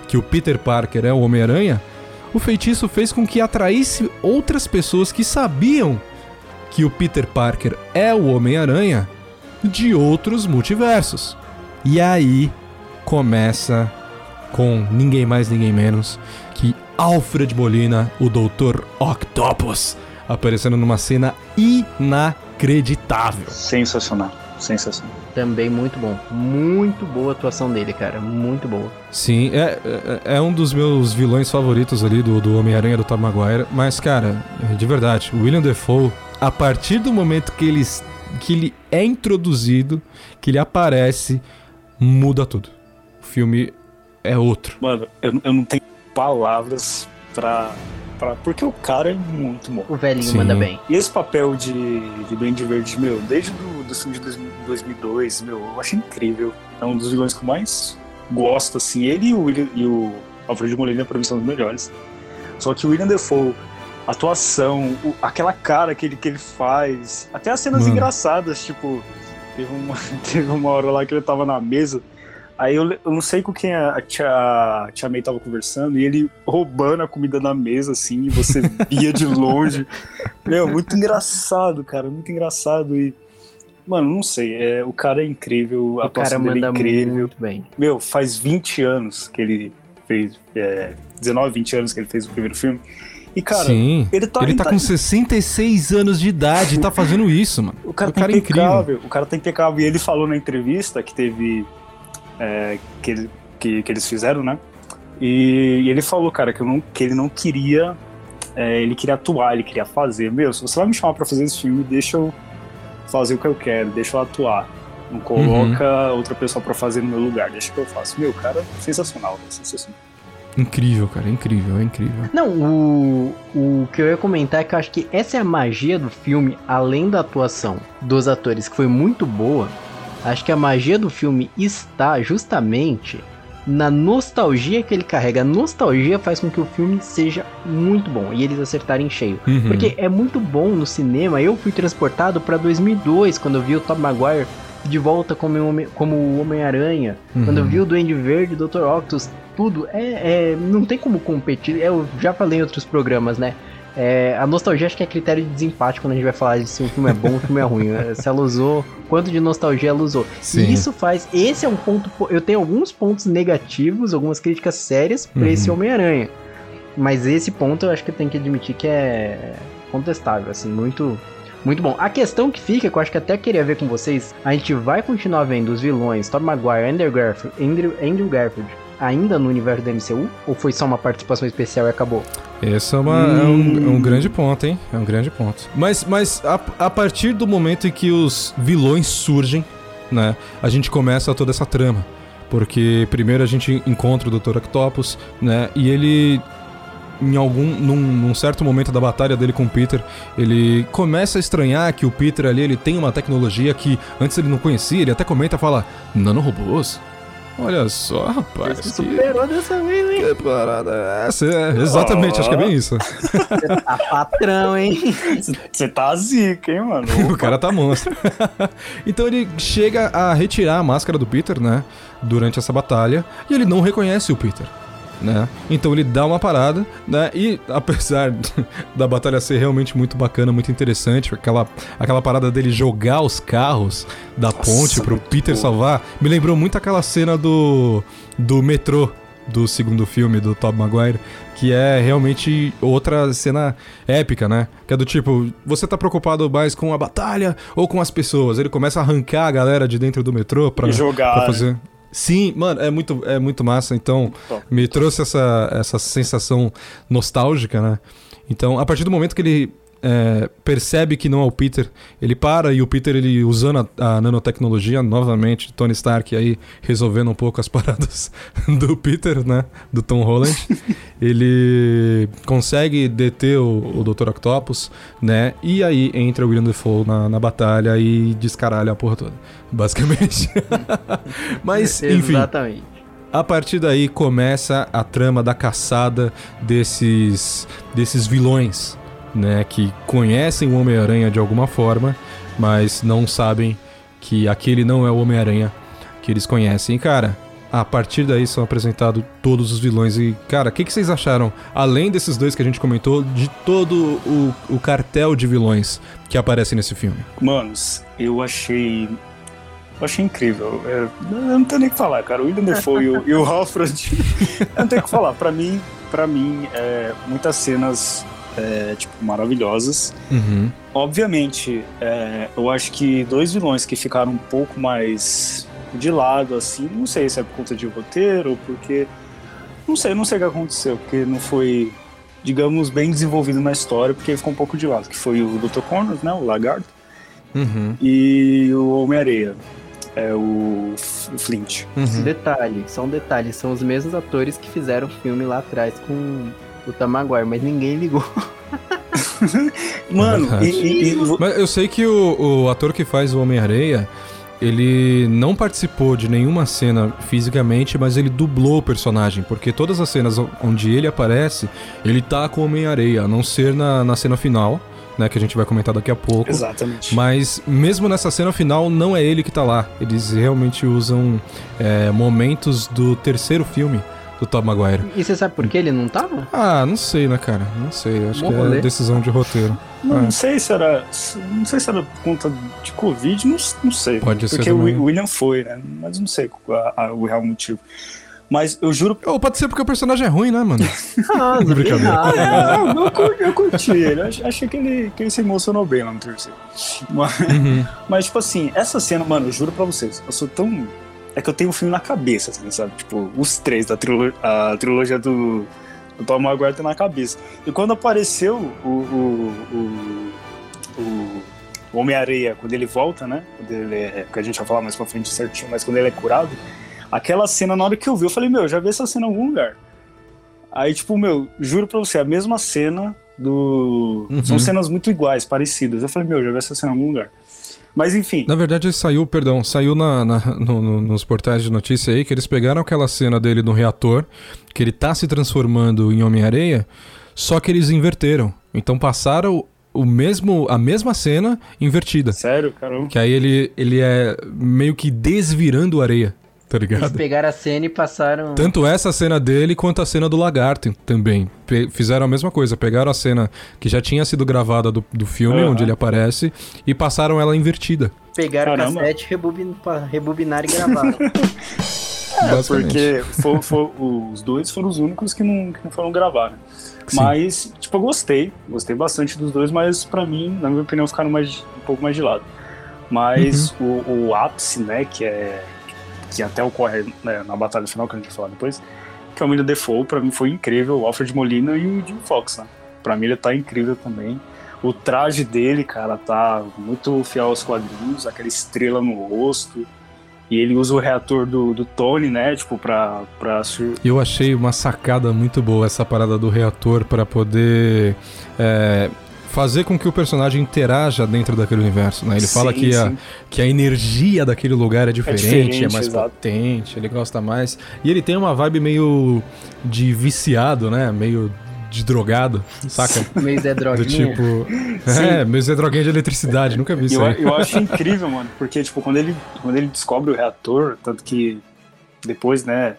que o Peter Parker é o Homem-Aranha, o feitiço fez com que atraísse outras pessoas que sabiam que o Peter Parker é o Homem-Aranha de outros multiversos. E aí começa com ninguém mais, ninguém menos que Alfred Molina, o Dr. Octopus, aparecendo numa cena inacreditável. Sensacional, sensacional. Também muito bom. Muito boa a atuação dele, cara. Muito boa. Sim, é, é, é um dos meus vilões favoritos ali do, do Homem-Aranha do Tom Maguire. Mas, cara, de verdade, o William Defoe, a partir do momento que ele, que ele é introduzido, que ele aparece, muda tudo. O filme é outro. Mano, eu, eu não tenho palavras pra, pra. Porque o cara é muito bom. O velhinho Sim. manda bem. E esse papel de, de Duende Verde, meu, desde do, do filme de 2000 2002, meu, eu acho incrível. É um dos vilões que eu mais gosto, assim. Ele e o, William, e o Alfred Molina, pra mim, são os melhores. Só que o William Defoe, a atuação, o- aquela cara que ele, que ele faz, até as cenas Mano. engraçadas, tipo, teve uma, teve uma hora lá que ele tava na mesa, aí eu, eu não sei com quem a, a tia, a tia May tava conversando, e ele roubando a comida da mesa, assim, e você via de longe. Meu, muito engraçado, cara, muito engraçado. E, mano, não sei, é, o cara é incrível, a O cara atuação dele é incrível. muito bem. Meu, faz 20 anos que ele fez, é, 19, 20 anos que ele fez o primeiro filme. E, cara, Sim. ele tá, ele tá com 66 anos de idade e tá fazendo isso, mano. o cara, o tá cara é incrível. impecável. O cara tá impecável. E ele falou na entrevista que teve. É, que, ele- que, que eles fizeram, né? E, e ele falou, cara, que, eu não, que ele não queria. é, ele queria atuar, ele queria fazer. Meu, se você vai me chamar pra fazer esse filme, deixa eu fazer o que eu quero, deixa eu atuar. Não coloca Uhum. outra pessoa pra fazer no meu lugar, deixa que eu faço. Meu, cara, sensacional, sensacional. Incrível, cara, incrível, é incrível. Não, o, o que eu ia comentar é que eu acho que essa é a magia do filme, além da atuação dos atores, que foi muito boa. Acho que a magia do filme está justamente na nostalgia que ele carrega. A nostalgia faz com que o filme seja muito bom e eles acertarem em cheio. Uhum. Porque é muito bom no cinema. Eu fui transportado pra 2002 quando eu vi o Tom Maguire de volta como, o Homem- como o Homem-Aranha. Quando eu Uhum. vi o Duende Verde, o Dr. Octopus, tudo. É, é, não tem como competir. Eu já falei em outros programas, né? É, a nostalgia acho que é critério de desempate quando a gente vai falar de se um filme é bom ou um filme é ruim. É, Se ela usou, quanto de nostalgia ela usou. Sim. E isso faz. Esse é um ponto. po- Eu tenho alguns pontos negativos, algumas críticas sérias pra Uhum. esse Homem-Aranha. Mas esse ponto eu acho que eu tenho que admitir que é contestável, assim, muito. Muito bom. A questão que fica, que eu acho que até queria ver com vocês, a gente vai continuar vendo os vilões Tom Maguire, Andrew Garfield, Andrew, Andrew Garfield ainda no universo da MCU? Ou foi só uma participação especial e acabou? Esse é, uma- é um, é um grande ponto, hein? É um grande ponto. Mas, mas a, a partir do momento em que os vilões surgem, né? A gente começa toda essa trama. Porque primeiro a gente encontra o Dr. Octopus, né? E ele. Em algum. Num, num certo momento da batalha dele com o Peter, ele começa a estranhar que o Peter ali ele tem uma tecnologia que antes ele não conhecia, ele até comenta fala, nanorobôs? Olha só, rapaz. Você Que, superou dessa vez, hein? que parada é essa? É, exatamente, acho que é bem isso. Tá patrão, hein? Você tá zica, hein, mano? o cara tá monstro. então ele chega a retirar a máscara do Peter, né? Durante essa batalha. E ele não reconhece o Peter. Né? Então ele dá uma parada, né? E apesar da batalha ser realmente muito bacana, muito interessante, aquela, aquela parada dele jogar os carros da Nossa, ponte pro Peter boa. salvar, me lembrou muito aquela cena do, do metrô do segundo filme do Tobey Maguire, que é realmente outra cena épica, né? Que é do tipo, você tá preocupado mais com a batalha ou com as pessoas? Ele começa a arrancar a galera de dentro do metrô pra, E jogar, pra fazer. Sim, mano, é muito, é muito massa. Então, top. me trouxe essa, essa sensação nostálgica, né? Então, a partir do momento que ele é, percebe que não é o Peter, ele para e o Peter, ele usando a, a nanotecnologia novamente, Tony Stark aí resolvendo um pouco as paradas do Peter, né? Do Tom Holland. ele consegue deter o, o Dr. Octopus, né? E aí entra o William Defoe na, na batalha e descaralha a porra toda, basicamente. Mas, enfim. Exatamente. A partir daí começa a trama da caçada desses desses vilões, né, que conhecem o Homem-Aranha de alguma forma, mas não sabem que aquele não é o Homem-Aranha que eles conhecem. E, cara, a partir daí são apresentados todos os vilões e, cara, o que, que vocês acharam, além desses dois que a gente comentou, de todo o, o cartel de vilões que aparece nesse filme? Manos, eu achei. Eu achei incrível. É, eu não tenho nem o que falar, cara. O William Defoe e o, e o eu não tenho o que falar. Pra mim, pra mim é, muitas cenas é, tipo, maravilhosas. Uhum. Obviamente, é, eu acho que dois vilões que ficaram um pouco mais de lado, assim, não sei se é por conta de roteiro ou porque. Não sei, não sei o que aconteceu, porque não foi, digamos, bem desenvolvido na história, porque ficou um pouco de lado, que foi o Dr. Connors, né? O Lagarto, Uhum. e o Homem-Areia. É o Flint. Uhum. Detalhe, só um detalhe, são os mesmos atores que fizeram o filme lá atrás com o Tom Maguire, mas ninguém ligou. Mano, verdade. e, e- e Mas eu sei que o, o ator que faz o Homem-Areia, ele não participou de nenhuma cena fisicamente, mas ele dublou o personagem, porque todas as cenas onde ele aparece, ele tá com o Homem-Areia, a não ser na, na cena final, né, que a gente vai comentar daqui a pouco. Exatamente. Mas mesmo nessa cena final, não é ele que tá lá. Eles realmente usam é, momentos do terceiro filme do Tom Maguire. E você sabe por que ele não tava? Ah, não sei, né, cara? Não sei. Acho Bom que é rolê. decisão de roteiro. Não, É. não sei se era. Não sei se era por conta de Covid, não, não sei. Pode ser Porque o. William foi, né? Mas não sei a- a- o real motivo. Mas eu juro. Ou pode ser porque o personagem é ruim, né, mano? Ah, Brincadeira. Ah, eu, eu eu curti ele. Achei que ele, que ele se emocionou bem lá no terceiro. Mas, Uhum. mas, tipo assim, essa cena, mano, eu juro pra vocês, eu sou tão. É que eu tenho o filme na cabeça, assim, sabe? Tipo, os três da trilo a trilogia do, do Tom Maguire tá na cabeça. E quando apareceu o, o, o, o Homem-Areia, quando ele volta, né? Quando ele é, que a gente vai falar mais pra frente certinho, mas quando ele é curado, aquela cena, na hora que eu vi, eu falei, meu, já vi essa cena em algum lugar. Aí, tipo, meu, juro pra você, a mesma cena do. Uhum. São cenas muito iguais, parecidas. Eu falei, meu, já vi essa cena em algum lugar. Mas enfim. Na verdade, saiu, perdão, saiu na, na- no- no- nos portais de notícia aí que eles pegaram aquela cena dele no reator, que ele tá se transformando em Homem-Areia, só que eles inverteram. Então passaram o mesmo, a mesma cena invertida. Sério, caramba. Que aí ele, ele é meio que desvirando areia, tá Eles ligado? pegaram a cena e passaram. Tanto essa cena dele quanto a cena do lagarto também. Pe- fizeram a mesma coisa. Pegaram a cena que já tinha sido gravada do, do filme, Aham. onde ele aparece, e passaram ela invertida. Pegaram o Caramba. cassete, rebobin... pra rebobinar e gravaram. É, porque fo- fo- os dois foram os únicos que não, que não foram gravar, né? Sim. Mas, tipo, eu gostei. Gostei bastante dos dois, mas pra mim, na minha opinião, ficaram mais, um pouco mais de lado. Mas Uhum. o, o ápice, né, que é. Que até ocorre né, na batalha final, que a gente vai falar depois, que é o William Defoe, pra mim foi incrível. O Alfred Molina e o Jim Fox, né? Pra mim ele tá incrível também. O traje dele, cara, tá muito fiel aos quadrinhos, aquela estrela no rosto. E ele usa o reator do, do Tony, né? Tipo, pra. pra eu achei uma sacada muito boa essa parada do reator para poder é, fazer com que o personagem interaja dentro daquele universo, né? Ele Sim, fala que a, que a energia daquele lugar é diferente, é, diferente, mais exato. potente, ele gosta mais. E ele tem uma vibe meio de viciado, né? Meio de drogado, saca? Meio Zé Do Droguinha. tipo. É, meio Zé Droguinha de eletricidade, nunca vi isso Eu, aí. eu acho incrível, mano, porque, tipo, quando ele, quando ele descobre o reator, tanto que depois, né,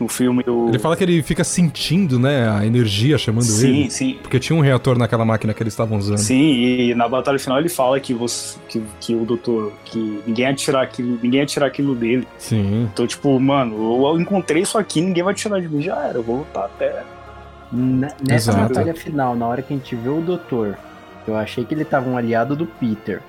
no filme o... Ele fala que ele fica sentindo, né, a energia chamando Sim, ele. sim. Porque tinha um reator naquela máquina que eles estavam usando. Sim, e na batalha final ele fala que, você, que, que o doutor, que ninguém ia tirar aquilo, ninguém ia tirar aquilo dele. Sim. Então, tipo, mano, eu encontrei isso aqui, ninguém vai tirar de mim, já era, eu vou lutar até. Na- Nessa Exato. batalha final, na hora que a gente vê o doutor, eu achei que ele tava um aliado do Peter.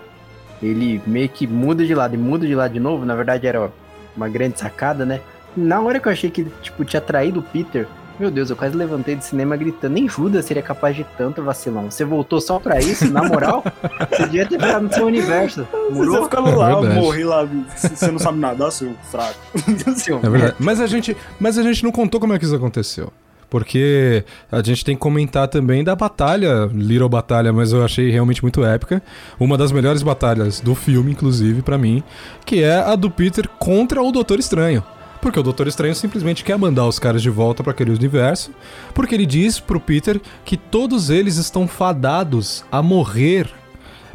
Ele meio que muda de lado e muda de lado de novo, na verdade era uma grande sacada, né? Na hora que eu achei que ele, tipo, tinha traído o Peter, meu Deus, eu quase levantei do cinema gritando, nem Judas seria capaz de tanto vacilão. Você voltou só pra isso, na moral? Você devia ter ficado no seu universo. Você Murou? ficando lá, verdade. morrer lá, você não sabe nadar, seu fraco. Seu É verdade. Mas a gente, mas a gente não contou como é que isso aconteceu. Porque a gente tem que comentar também da batalha, Little Batalha, mas eu achei realmente muito épica. Uma das melhores batalhas do filme, inclusive, pra mim, que é a do Peter contra o Doutor Estranho. Porque o Doutor Estranho simplesmente quer mandar os caras de volta pra aquele universo, porque ele diz pro Peter que todos eles estão fadados a morrer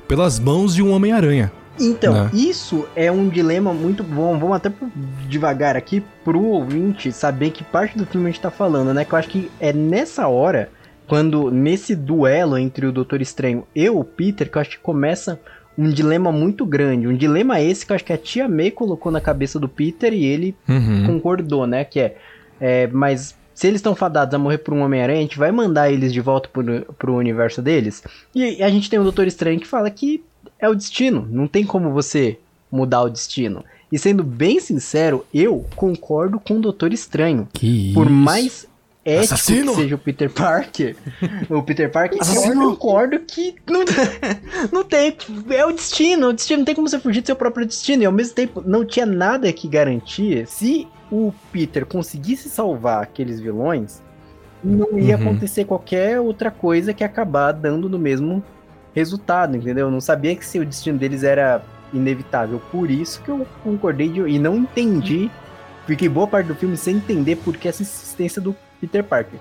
pelas mãos de um Homem-Aranha. Então, né? isso é um dilema muito bom. Vamos até devagar aqui pro ouvinte saber que parte do filme a gente tá falando, né? Que eu acho que é nessa hora, quando nesse duelo entre o Doutor Estranho e o Peter, que eu acho que começa um dilema muito grande. Um dilema esse que eu acho que a tia May colocou na cabeça do Peter e ele Uhum. concordou, né? Que é, é, mas se eles estão fadados a morrer por um Homem-Aranha, a gente vai mandar eles de volta pro, pro universo deles. E a gente tem o Doutor Estranho que fala que é o destino, não tem como você mudar o destino. E sendo bem sincero, eu concordo com o Doutor Estranho. Que Por isso. mais ético Assassino! que seja o Peter Parker, o Peter Parker, eu Assassino! concordo que não, não tem, é o destino, o destino não tem como você fugir do seu próprio destino, e ao mesmo tempo não tinha nada que garantia, se o Peter conseguisse salvar aqueles vilões, não ia Uhum. acontecer qualquer outra coisa que acabar dando no mesmo resultado, entendeu? Eu não sabia que se o destino deles era inevitável, por isso que eu concordei de, e não entendi Fiquei boa parte do filme sem entender por que essa insistência do Peter Parker.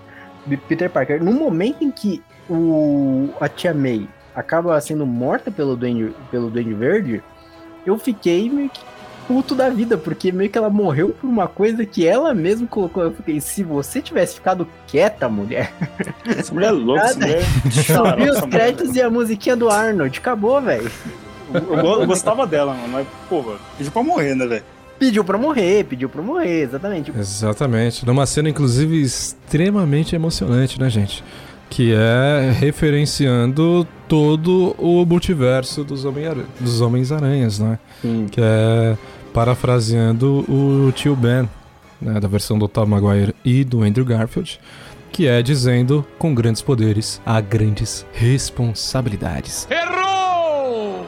Peter Parker. No momento em que o, a tia May acaba sendo morta pelo Duende, pelo Duende Verde, eu fiquei meio que puto da vida, porque meio que ela morreu por uma coisa que ela mesma colocou. Eu fiquei, se você tivesse ficado quieta, mulher, Essa mulher é louca, essa mulher é subiu os mulher. créditos e a musiquinha do Arnold, acabou, velho. Eu, eu gostava dela, mano, mas, pô, velho, pediu pra morrer, né, velho? Pediu pra morrer, pediu pra morrer, exatamente. Exatamente. Numa cena, inclusive, extremamente emocionante, né, gente? Que é referenciando todo o multiverso dos Homem-Aranha- dos Homens-Aranhas, né? Sim. Que é parafraseando o tio Ben, né, da versão do Tom Maguire e do Andrew Garfield, que é dizendo, com grandes poderes, há grandes responsabilidades.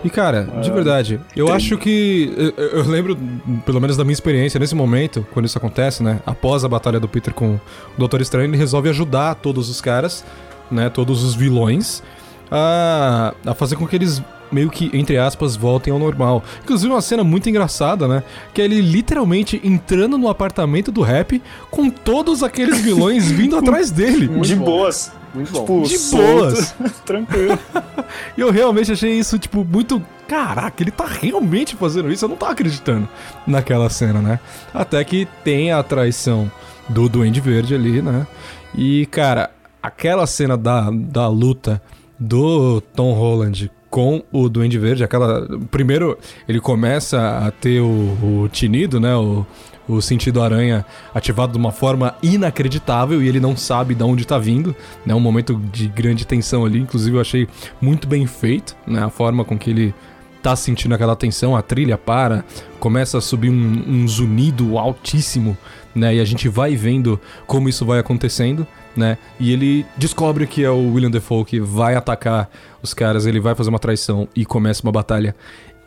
E cara, de verdade, eu acho que. Eu, eu lembro, pelo menos da minha experiência, nesse momento, quando isso acontece, né? Após a batalha do Peter com o Doutor Estranho, ele resolve ajudar todos os caras, né? Todos os vilões, a, a fazer com que eles meio que, entre aspas, voltem ao normal. Inclusive uma cena muito engraçada, né? Que é ele literalmente entrando no apartamento do rap com todos aqueles vilões vindo atrás dele. de boas. Muito bom. Tipo, De boas. tranquilo. E eu realmente achei isso, tipo, muito. Caraca, ele tá realmente fazendo isso? Eu não tava acreditando naquela cena, né? Até que tem a traição do Duende Verde ali, né? E, cara, aquela cena da, da luta do Tom Holland com o Duende Verde, aquela. Primeiro, ele começa a ter o, o tinido, né? O, o sentido aranha ativado de uma forma inacreditável e ele não sabe de onde tá vindo, né? Um momento de grande tensão ali, inclusive eu achei muito bem feito, né? A forma com que ele tá sentindo aquela tensão, a trilha para, começa a subir um, um zunido altíssimo, né? E a gente vai vendo como isso vai acontecendo, né? E ele descobre que é o William Defoe que vai atacar os caras, ele vai fazer uma traição e começa uma batalha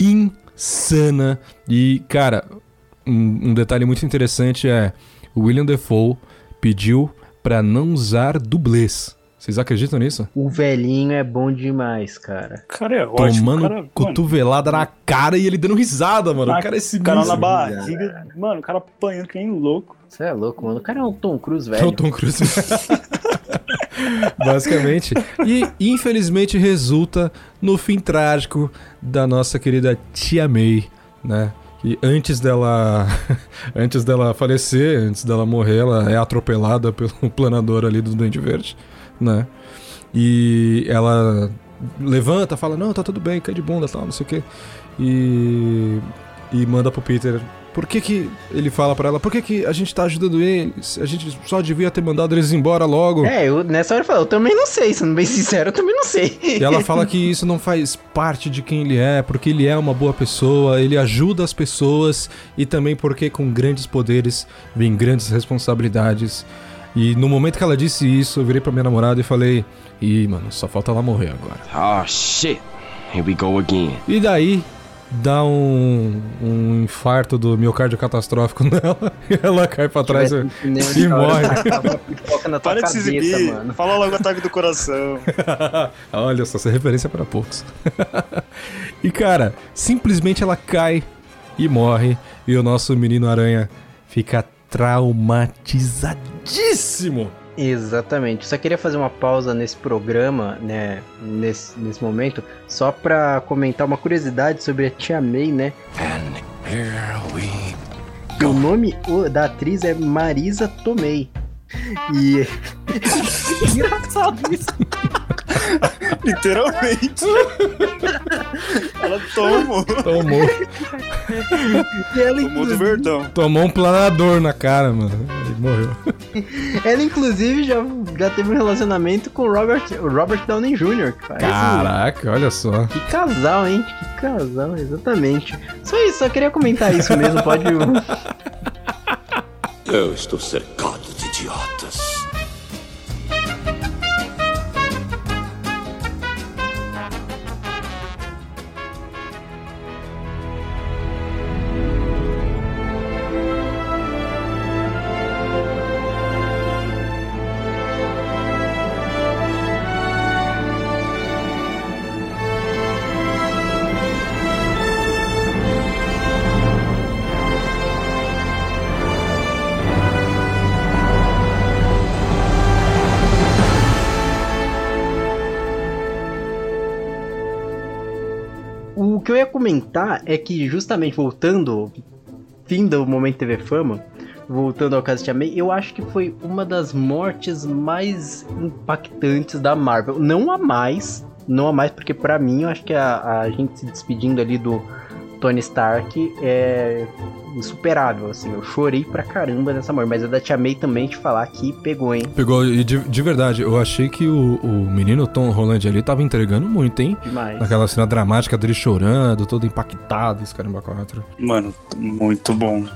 insana. E, cara, um, um detalhe muito interessante é o William Defoe pediu pra não usar dublês, Vocês acreditam nisso? O velhinho é bom demais, cara. Cara, é ótimo. Tomando cara, mano, cotovelada na cara e ele dando risada, mano. na o cara é esse cara na barriga. Mano, o cara apanhando que nem louco. Você é louco, mano. O cara é um Tom Cruise, É velho. o Tom Cruise. Basicamente. E infelizmente resulta no fim trágico da nossa querida Tia May, né? E antes dela antes dela falecer, antes dela morrer, ela é atropelada pelo planador ali do Duende Verde, né? E ela levanta, fala: "Não, tá tudo bem, cai de bunda, tal, não sei o quê". E e manda pro Peter por que, que ele fala pra ela, por que, que a gente tá ajudando eles? A gente só devia ter mandado eles embora logo. É, eu, nessa hora eu falo, eu também não sei, sendo bem sincero, eu também não sei. E ela fala que isso não faz parte de quem ele é, porque ele é uma boa pessoa, ele ajuda as pessoas e também porque com grandes poderes vem grandes responsabilidades. E no momento que ela disse isso, eu virei pra minha namorada e falei: Ih, mano, só falta ela morrer agora. Oh shit. Here we go again. E daí dá um, um infarto do miocárdio catastrófico nela e ela cai pra trás e, e morre. Tua Para de se exibir. mano. Fala logo o ataque do coração. Olha só, essa referência é para poucos. e cara, simplesmente ela cai e morre. E o nosso menino aranha fica traumatizadíssimo. Exatamente. Só queria fazer uma pausa nesse programa, né? Nesse, nesse momento, só pra comentar uma curiosidade sobre a Tia May, né? O nome o- da atriz é Marisa Tomei. E. Engraçado isso. Literalmente. Ela tomou. Tomou, E ela, Tomou do inclusive, verdão. tomou um planador na cara, mano. Ele morreu. ela, inclusive, já, já teve um relacionamento com o Robert, o Robert Downey Jr. faz- Caraca, olha só. Que casal, hein? Que casal, exatamente. Só isso, só queria comentar isso mesmo. Pode. Eu estou cercado comentar é que, justamente voltando, fim do Momento TV Fama, voltando ao caso de Tia eu acho que foi uma das mortes mais impactantes da Marvel. Não a mais, não a mais, porque pra mim eu acho que a, a gente se despedindo ali do Tony Stark é insuperável, assim. Eu chorei pra caramba nessa morte, mas a da Tia May também te falar que pegou, hein? Pegou, e de, de verdade, eu achei que o, o menino Tom Holland ali tava entregando muito, hein? Demais. Naquela cena dramática dele chorando, todo impactado, esse caramba quatro. Mano, muito bom.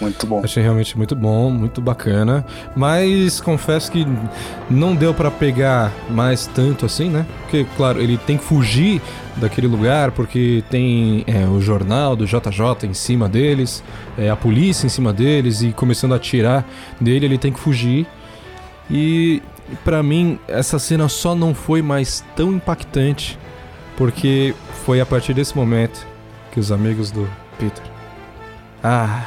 Muito bom. Achei realmente muito bom, muito bacana. Mas confesso que não deu pra pegar mais tanto assim, né? Porque, claro, ele tem que fugir daquele lugar porque tem é, o jornal do JJ em cima deles, é, a polícia em cima deles e começando a atirar dele, ele tem que fugir. E pra mim, essa cena só não foi mais tão impactante porque foi a partir desse momento que os amigos do Peter. Ah.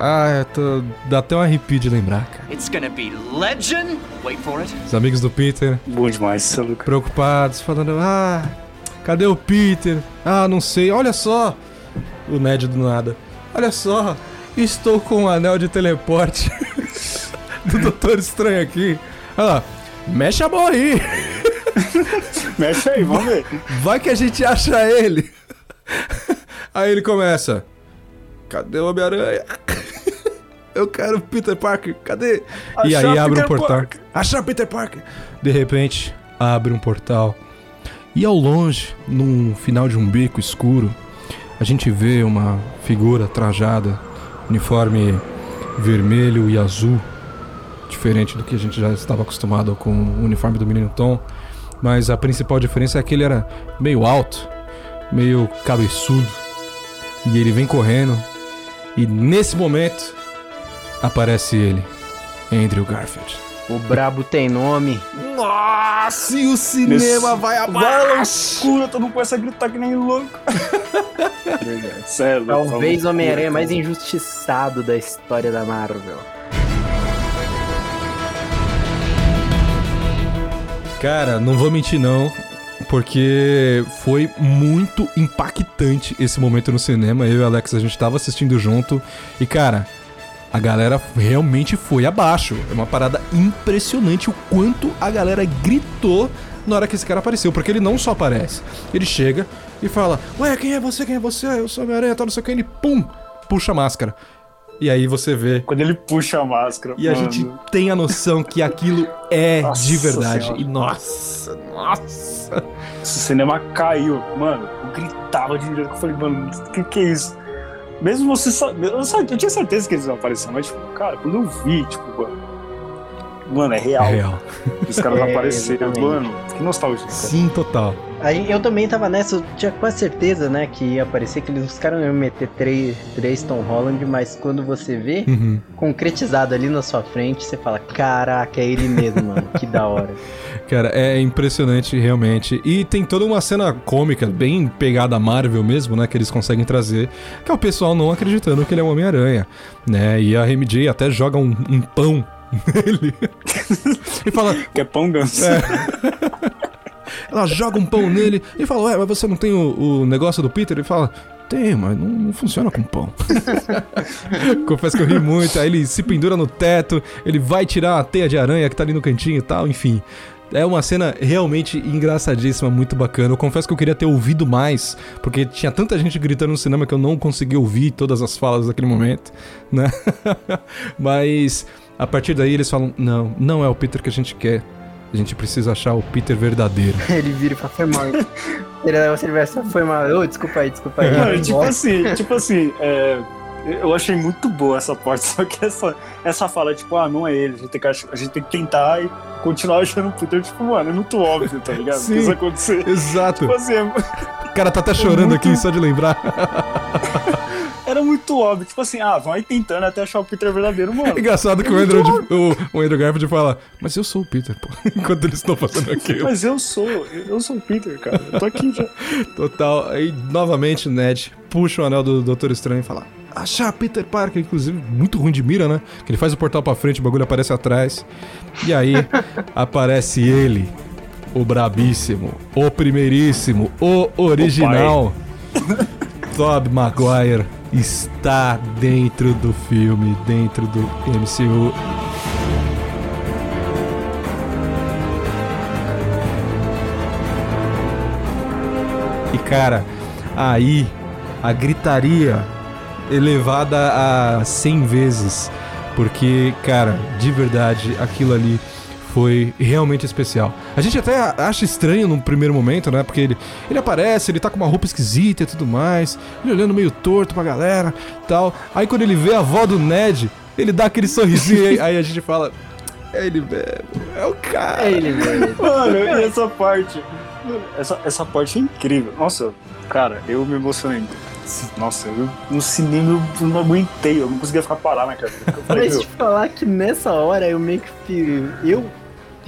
Ah, eu tô... dá até um arrepio de lembrar, cara. It's gonna be legend. Wait for it. Os amigos do Peter, Bom demais, é louco. preocupados, falando: Ah, cadê o Peter? Ah, não sei, olha só. O Ned do nada. Olha só, estou com o anel de teleporte do Doutor Estranho aqui. Olha lá, mexe a mão aí. Mexe aí, vamos ver. Vai que a gente acha ele. Aí ele começa. Cadê o Homem-Aranha? Eu quero Peter Parker, cadê? e Achar aí abre um Peter portal. Parker. Achar Peter Parker! De repente, abre um portal. E ao longe, num final de um beco escuro, a gente vê uma figura trajada, uniforme vermelho e azul, diferente do que a gente já estava acostumado com o uniforme do menino Tom. Mas a principal diferença é que ele era meio alto, meio cabeçudo. E ele vem correndo. E nesse momento aparece ele, Andrew Garfield. O brabo tem nome. Nossa, e o cinema Nesse- vai Vai abaixo. loucura, todo mundo começa a gritar que nem louco. Sério. Talvez o Homem-Aranha mais injustiçado da história da Marvel. Cara, não vou mentir não, porque foi muito impactante esse momento no cinema. Eu e o Alex a gente tava assistindo junto e cara, a galera realmente foi abaixo. É uma parada impressionante o quanto a galera gritou na hora que esse cara apareceu, porque ele não só aparece, ele chega e fala: "Ué, quem é você? Quem é você? Eu sou Homem-Aranha, tal, não sei o que". Ele pum, puxa a máscara. E aí você vê Quando ele puxa a máscara. e a mano, gente tem a noção que aquilo é Nossa de verdade. Senhora. E nossa, nossa. O cinema caiu. Mano, eu gritava de direito. Eu falei, mano, o que, que é isso? Mesmo você. Eu, eu tinha certeza que eles iam aparecer, mas, tipo, cara, quando eu vi, tipo, mano. Mano, é real. É real. Os caras É, apareceram. Mano, que nostalgia. Sim, total. Aí eu também tava nessa, eu tinha quase certeza, né, que ia aparecer, que eles, os caras iam meter três, três Tom Holland, mas quando você vê Uhum. concretizado ali na sua frente, você fala, caraca, é ele mesmo, mano, que da hora. Cara, é impressionante realmente. E tem toda uma cena cômica, bem pegada a Marvel mesmo, né? Que eles conseguem trazer. Que é o pessoal não acreditando que ele é um Homem-Aranha, né? E a MJ até joga um, um pão nele. e fala, Que é pão ganso. Ela joga um pão nele e fala, ué, mas você não tem o, o negócio do Peter? Ele fala, tem, mas não, não funciona com pão. Confesso que eu ri muito. Aí ele se pendura no teto, ele vai tirar a teia de aranha que tá ali no cantinho e tal, enfim. É uma cena realmente engraçadíssima, muito bacana. Eu confesso que eu queria ter ouvido mais, porque tinha tanta gente gritando no cinema que eu não consegui ouvir todas as falas daquele momento, né? Mas a partir daí eles falam: não, não é o Peter que a gente quer. A gente precisa achar o Peter verdadeiro. ele vira e fala, foi mal. Ele, você vai só foi mal. Ô, desculpa aí, desculpa aí. Mano, Vai tipo assim, tipo assim, é, eu achei muito boa essa parte, só que essa, essa fala, tipo, ah, não é ele, a gente tem que, ach- a gente tem que tentar e continuar achando o Peter, tipo, mano, é muito óbvio, tá ligado? Sim. Isso acontecer. Exato. Tipo assim, é- O cara tá até chorando aqui só de lembrar. Era muito óbvio, tipo assim, ah, vão aí tentando até achar o Peter verdadeiro, mano. É engraçado que o Andrew, o, o Andrew Garfield fala, mas eu sou o Peter, pô. Enquanto eles estão fazendo aquilo. Mas eu sou, eu sou o Peter, cara. Eu tô aqui já. Total. Aí, novamente, o Ned puxa o anel do Doutor Estranho e fala: Achar Peter Parker, inclusive, muito ruim de mira, né? Que ele faz o portal pra frente, o bagulho aparece atrás. E aí, aparece ele, o brabíssimo, o primeiríssimo, o original. Tobey Maguire está dentro do filme, dentro do MCU. E cara, aí a gritaria elevada a 100 vezes, porque cara, de verdade, aquilo ali foi realmente especial. A gente até acha estranho no primeiro momento, né? Porque ele, ele aparece, ele tá com uma roupa esquisita e tudo mais, ele olhando meio torto pra galera tal. Aí quando ele vê a avó do Ned, ele dá aquele sorrisinho aí, aí a gente fala. É ele mesmo, é o cara. É ele mesmo. Mano, e essa parte? Essa, essa parte é incrível. Nossa, cara, eu me emocionei. Nossa, eu, no cinema eu não aguentei, eu não conseguia ficar parado na cadeira. Eu falei, Mas te falar que nessa hora eu meio que. Eu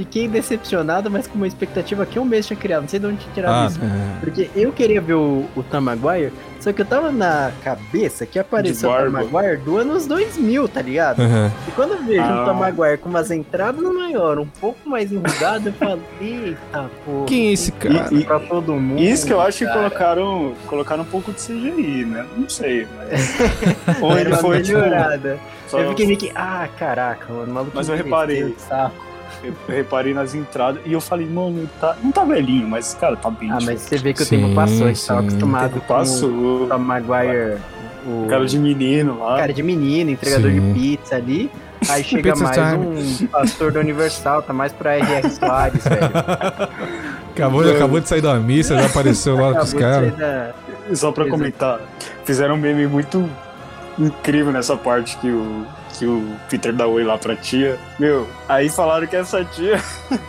fiquei decepcionado, mas com uma expectativa que eu mesmo tinha criado. Não sei de onde tinha tirado Ah, isso. é. Porque eu queria ver o, o Tom Maguire, só que eu tava na cabeça que apareceu o Tom. Maguire do anos 2000, tá ligado? Aham. E quando eu vejo Ah. um Tom Maguire com umas entradas maior, um pouco mais enrugado, eu falo, eita, pô. Quem é esse cara? E- Pra todo mundo. Isso que eu acho que cara. colocaram, colocaram um pouco de CGI, né? Não sei, mas. Ou ele uma foi tipo. melhorada. só- Eu fiquei meio que, ah, caraca, mano, o maluco Mas eu reparei. que Saco. Eu reparei nas entradas e eu falei, mano, tá, não tá velhinho, mas, cara, tá bem. Ah, tipo, mas você vê que o Sim, tempo passou, a gente tava acostumado tempo com passou. o Tom Maguire, o Cara de menino lá. cara de menino, entregador Sim. de pizza ali. Aí chega mais time. um pastor da Universal, tá mais pra R.R. Soares, velho. Acabou, acabou de sair da missa, já apareceu lá com os caras. da- Só pra Exato. comentar, fizeram um meme muito incrível nessa parte que o, que o Peter dá oi lá pra tia. Meu, aí falaram que essa tia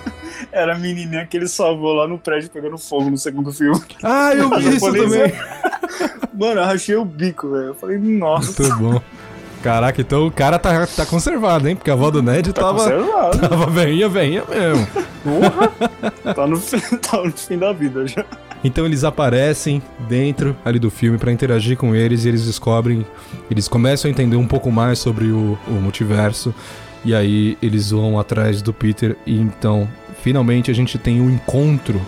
era a menininha que ele salvou lá no prédio pegando fogo no segundo filme. Ah, eu vi isso também. Mano, eu rachei o bico, velho. Eu falei, nossa. Muito bom. Caraca, então o cara tá, tá conservado, hein? Porque a avó do Ned Tá tava. conservado. Tava veinha, veinha mesmo. Tá no, fim, tá no fim da vida já. Então eles aparecem dentro ali do filme pra interagir com eles e eles descobrem, eles começam a entender um pouco mais sobre o, o multiverso e aí eles vão atrás do Peter e então finalmente a gente tem o encontro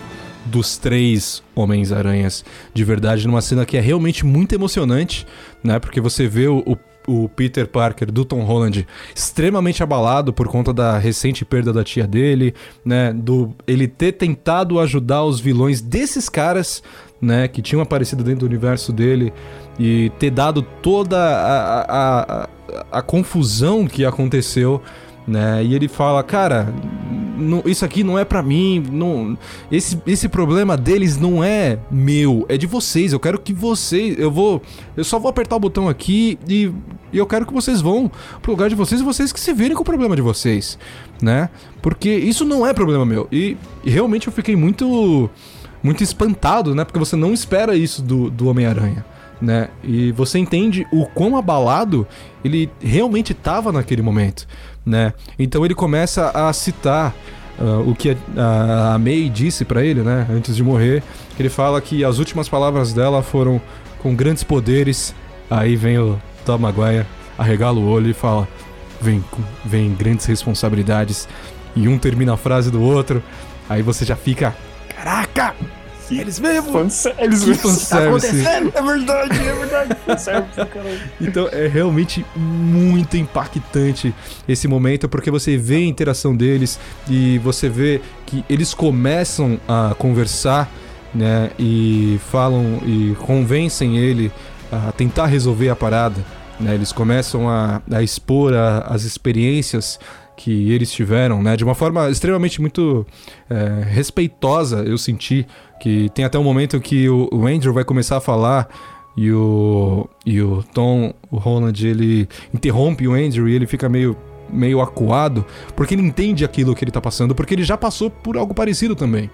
dos três Homens-Aranhas de verdade numa cena que é realmente muito emocionante, né? Porque você vê o, o o Peter Parker do Tom Holland extremamente abalado por conta da recente perda da tia dele, né, do ele ter tentado ajudar os vilões desses caras, né, que tinham aparecido dentro do universo dele e ter dado toda a, a, a, a confusão que aconteceu, né? E ele fala, cara, não- isso aqui não é pra mim, não, esse, esse problema deles não é meu, é de vocês. Eu quero que vocês, eu vou, eu só vou apertar o botão aqui e, e eu quero que vocês vão pro lugar de vocês e vocês que se virem com o problema de vocês, né? Porque isso não é problema meu. E, e realmente eu fiquei muito muito espantado, né? Porque você não espera isso do, do Homem-Aranha, né? E você entende o quão abalado ele realmente estava naquele momento, né? Então ele começa a citar ah, o que a, a May disse pra ele, né? Antes de morrer, ele fala que as últimas palavras dela foram com grandes poderes. Aí vem o Tom Maguire, arregala o olho e fala: vem, vem grandes responsabilidades. E um termina a frase do outro. Aí você já fica: caraca! Eles mesmo! Fanse- Eles Que fanservice. É verdade, é verdade. Fanservice, caralho. Então é realmente muito impactante esse momento, porque você vê a interação deles e você vê que eles começam a conversar, né? E falam e convencem ele a tentar resolver a parada. Né? Eles começam a, a expor a- as experiências que eles tiveram, né? De uma forma extremamente muito é, respeitosa, eu senti. Que tem até um momento que o, o Andrew vai começar a falar e o, e o Tom, o Holland, ele interrompe o Andrew e ele fica meio, meio acuado, porque ele entende aquilo que ele tá passando, porque ele já passou por algo parecido também.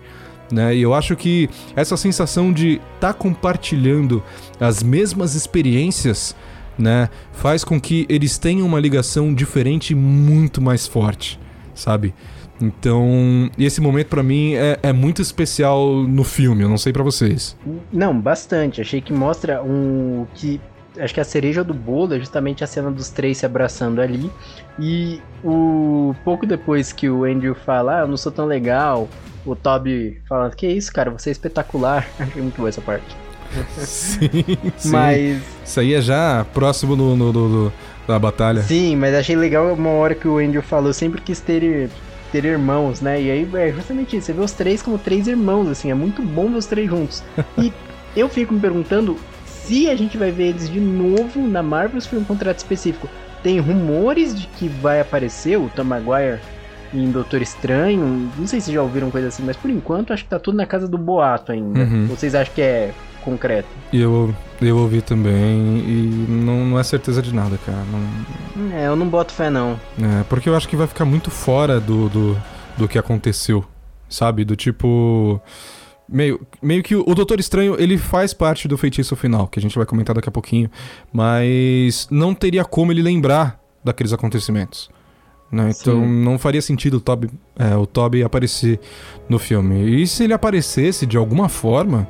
Né? E eu acho que essa sensação de estar tá compartilhando as mesmas experiências né, faz com que eles tenham uma ligação diferente e muito mais forte, sabe? Então, esse momento pra mim é, é muito especial no filme, eu não sei pra vocês. Não, bastante. Achei que mostra um. que Acho que a cereja do bolo é justamente a cena dos três se abraçando ali. E o pouco depois que o Andrew fala, ah, eu não sou tão legal, o Toby fala, que isso, cara, você é espetacular. Achei muito boa essa parte. Sim, sim. Mas. Isso aí é já próximo do- do- do- da batalha. Sim, mas achei legal uma hora que o Andrew falou, sempre quis ter, ter irmãos, né? E aí é justamente isso, você vê os três como três irmãos, assim, é muito bom ver os três juntos. E eu fico me perguntando se a gente vai ver eles de novo na Marvel se for um contrato específico. Tem rumores de que vai aparecer o Tom Maguire em Doutor Estranho, não sei se já ouviram coisa assim, mas por enquanto acho que tá tudo na casa do boato ainda. Uhum. Vocês acham que é concreto? E eu, eu ouvi também e não, não é certeza de nada, cara. Não- É, eu não boto fé não. é, porque eu acho que vai ficar muito fora do, do, do que aconteceu, sabe? Do tipo. Meio, meio que o Doutor Estranho, ele faz parte do feitiço final, que a gente vai comentar daqui a pouquinho, mas não teria como ele lembrar daqueles acontecimentos. Né? Então não faria sentido o Toby, é, o Toby aparecer no filme. E se ele aparecesse de alguma forma,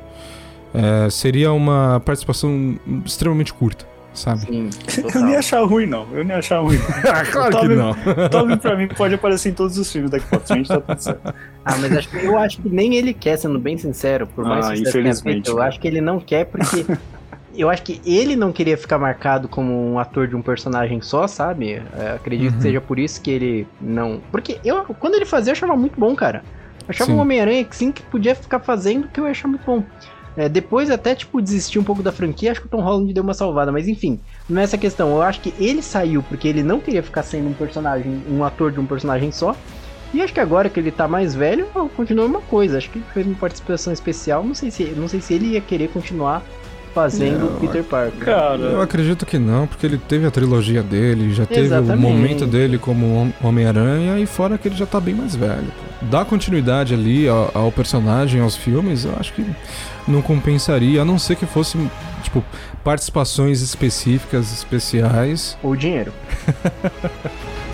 é, seria uma participação extremamente curta, sabe? Sim, Eu nem ia achar ruim, não. Eu nem ia achar ruim. Ah, claro Toby- que não. Toby, pra mim, pode aparecer em todos os filmes daqui pra frente, tá tudo certo. Ah, mas acho que- eu acho que nem ele quer, sendo bem sincero, por mais Ah, que tenha infelizmente, feito, eu né? acho que ele não quer porque eu acho que ele não queria ficar marcado como um ator de um personagem só, sabe? É, acredito Uhum. que seja por isso que ele não, porque eu quando ele fazia eu achava muito bom, cara. Eu achava Sim. um Homem-Aranha que sim que podia ficar fazendo que eu ia achar muito bom. É, depois até, tipo, desistir um pouco da franquia, acho que o Tom Holland deu uma salvada, mas enfim, não é essa questão. Eu acho que ele saiu porque ele não queria ficar sendo um personagem, um ator de um personagem só. E acho que agora que ele tá mais velho, continua uma coisa. Acho que ele fez uma participação especial. Não sei se, não sei se ele ia querer continuar fazendo o Peter Parker. Eu Cara, acredito que não, porque ele teve a trilogia dele, já teve Exatamente. o momento dele como Hom- Homem-Aranha e fora que ele já tá bem mais velho. dar continuidade ali ao, ao personagem, aos filmes, eu acho que não compensaria, a não ser que fosse, tipo, participações específicas, especiais. Ou dinheiro.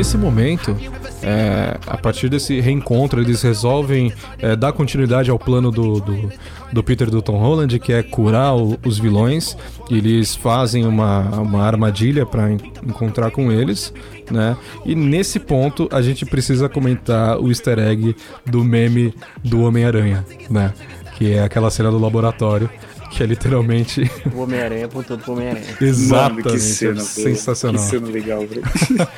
Nesse momento, é, a partir desse reencontro, eles resolvem é, dar continuidade ao plano do, do, do Peter do Tom Holland, que é curar o, os vilões. Eles fazem uma, uma armadilha para encontrar com eles, né? E nesse ponto a gente precisa comentar o easter egg do meme do Homem-Aranha, né? Que é aquela cena do laboratório que é literalmente. O Homem-Aranha apontou pro Homem-Aranha. Exatamente. Mano, que cena, sensacional. Que cena legal, velho.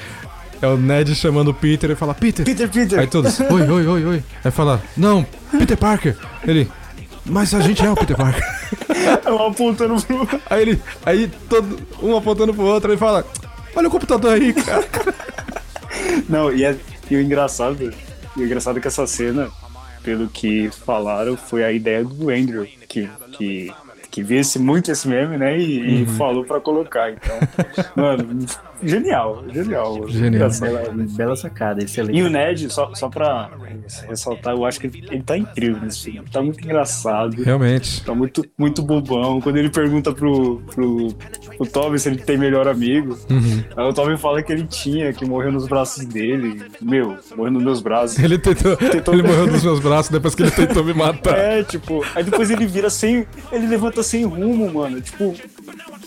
É o Ned chamando o Peter e fala: Peter! Peter, Peter! Aí todos: Oi, oi, oi, oi. Aí fala: Não, Peter Parker! Ele. Mas a gente é o Peter Parker. Um apontando pro. Aí ele. Aí todo. Um apontando pro outro, ele fala: Olha o computador aí, cara. Não, e, é, e o engraçado. E o engraçado é que essa cena, pelo que falaram, foi a ideia do Andrew, que, que, que visse muito esse meme, né? E, e falou pra colocar. Então, mano, genial, genial. Genial. Bela, bela sacada, excelente. E o Ned, só, só pra ressaltar, eu acho que ele, ele tá incrível nesse filme. Tá muito engraçado. Realmente. Tá muito, muito bobão. Quando ele pergunta pro, pro, pro Toby se ele tem melhor amigo, Uhum. aí o Toby fala que ele tinha, que morreu nos braços dele. Meu, morreu nos meus braços. Ele tentou. Tentou- Ele morreu nos meus braços depois que ele tentou me matar. É, tipo, aí depois ele vira sem. Ele levanta sem rumo, mano. Tipo,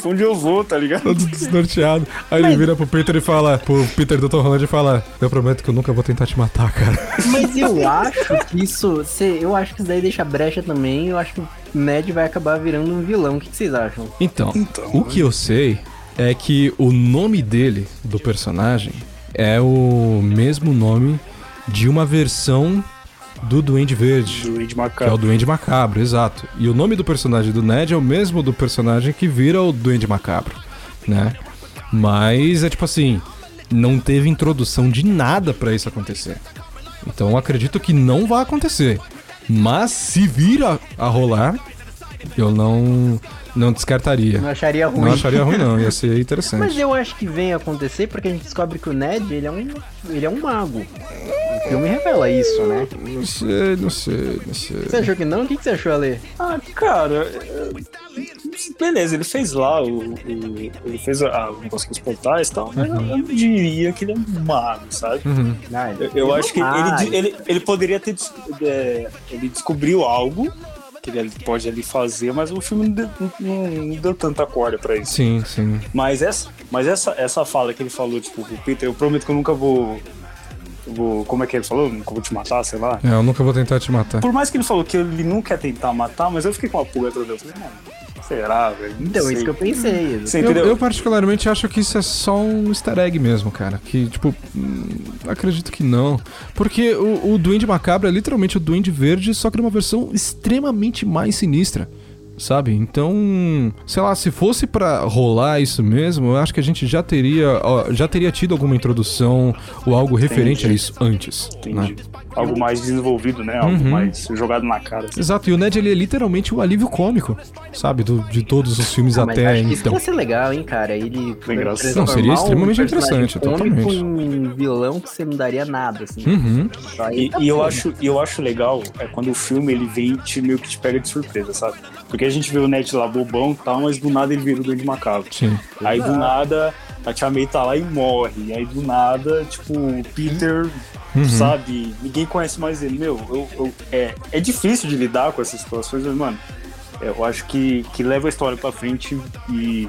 pra onde eu vou, tá ligado? Todo desnorteado. Aí ele vira pro Peter e fala, pro Peter do Tom Holland e fala: Eu prometo que eu nunca vou tentar te matar, cara. Mas eu acho que isso. eu acho que isso daí deixa brecha também. Eu acho que o Ned vai acabar virando um vilão. O que vocês acham? Então, o que eu sei é que o nome dele, do personagem, é o mesmo nome de uma versão do Duende Verde. Do Ed Que é o Macabro. Duende Macabro, exato. E o nome do personagem do Ned é o mesmo do personagem que vira o Duende Macabro, né? Mas é tipo assim, não teve introdução de nada pra isso acontecer. Então acredito que não vai acontecer. Mas se vir a, a rolar, eu não não descartaria. Não acharia ruim. Não acharia ruim não, ia ser interessante. Mas eu acho que vem acontecer porque a gente descobre que o Ned, ele é um, ele é um mago. O filme revela isso, né? Não sei, não sei, não sei. Você achou que não? O que você achou, Ale? Ah, cara. é, Beleza, ele fez lá o. o- ele fez a- o negócio com os portais e tal, mas eu, eu não diria que ele é um mago, sabe? Uhum. Ah, Eu, eu acho que ele, ele, ele poderia ter. é, ele descobriu algo que ele pode ali fazer, mas o filme não deu, não- não deu tanta corda pra isso. Sim, sim. Mas essa, mas essa, essa fala que ele falou, tipo, o Peter, eu prometo que eu nunca vou. vou como é que ele falou? Nunca vou te matar, sei lá. É, eu nunca vou tentar te matar. Por mais que ele falou que ele não quer tentar matar, mas eu fiquei com uma pulga atrás dele. Eu falei, mano, será, velho? Então, sei. isso que eu pensei. Você Eu, entendeu? eu particularmente acho que isso é só um easter egg mesmo, cara. Que, tipo, hum, acredito que não. Porque o, o Duende Macabro é literalmente o Duende Verde, só que numa versão extremamente mais sinistra. Sabe? Então, sei lá, se fosse pra rolar isso mesmo, eu acho que a gente já teria, ó, já teria tido alguma introdução ou algo referente a isso antes. Né? Entendi. Algo mais desenvolvido, né? Algo Uhum. mais jogado na cara. assim. Exato, e o Ned ele é literalmente o alívio cômico, sabe? Do- de todos os filmes Ah, mas até acho que isso então. ia ser legal, hein, cara? Ele Não, seria um extremamente personagem interessante, totalmente. um vilão que você não daria nada, assim. Uhum. Aí E, tá e eu acho, e eu acho legal é quando o filme ele vem e te, meio que te pega de surpresa, sabe? Porque a gente vê o Ned lá bobão e tal, mas do nada ele vira o Duende Macabro. Sim. Aí do nada a Tia May tá lá e morre. Aí do nada, tipo, o Peter, Uhum. sabe? Ninguém conhece mais ele. Meu, eu, eu- é, é difícil de lidar com essas situações, mas, mano, é, eu acho que, que leva a história pra frente e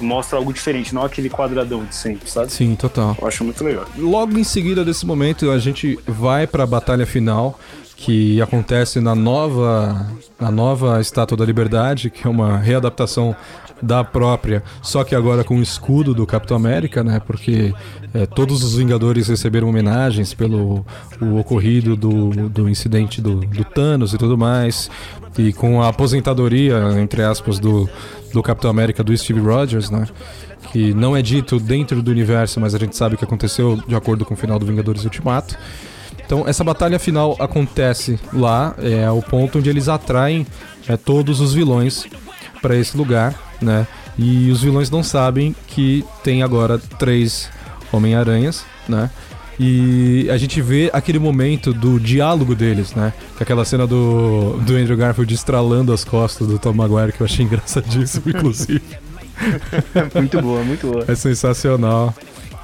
mostra algo diferente, não aquele quadradão de sempre, sabe? Sim, total. Eu acho muito legal. Logo em seguida desse momento, a gente vai pra batalha final, que acontece na nova, na nova Estátua da Liberdade, que é uma readaptação da própria, só que agora com o escudo do Capitão América, né? Porque é, todos os Vingadores receberam homenagens pelo o ocorrido do, do incidente do, do Thanos e tudo mais, e com a aposentadoria, entre aspas, do, do Capitão América do Steve Rogers, né? Que não é dito dentro do universo, mas a gente sabe que aconteceu de acordo com o final do Vingadores Ultimato. Então, essa batalha final acontece lá, é o ponto onde eles atraem é, todos os vilões para esse lugar, né? E os vilões não sabem que tem agora três Homem-Aranhas, né? E a gente vê aquele momento do diálogo deles, né? É aquela cena do, do Andrew Garfield estralando as costas do Tom Maguire, que eu achei engraçadíssimo, inclusive. muito boa, muito boa. É sensacional.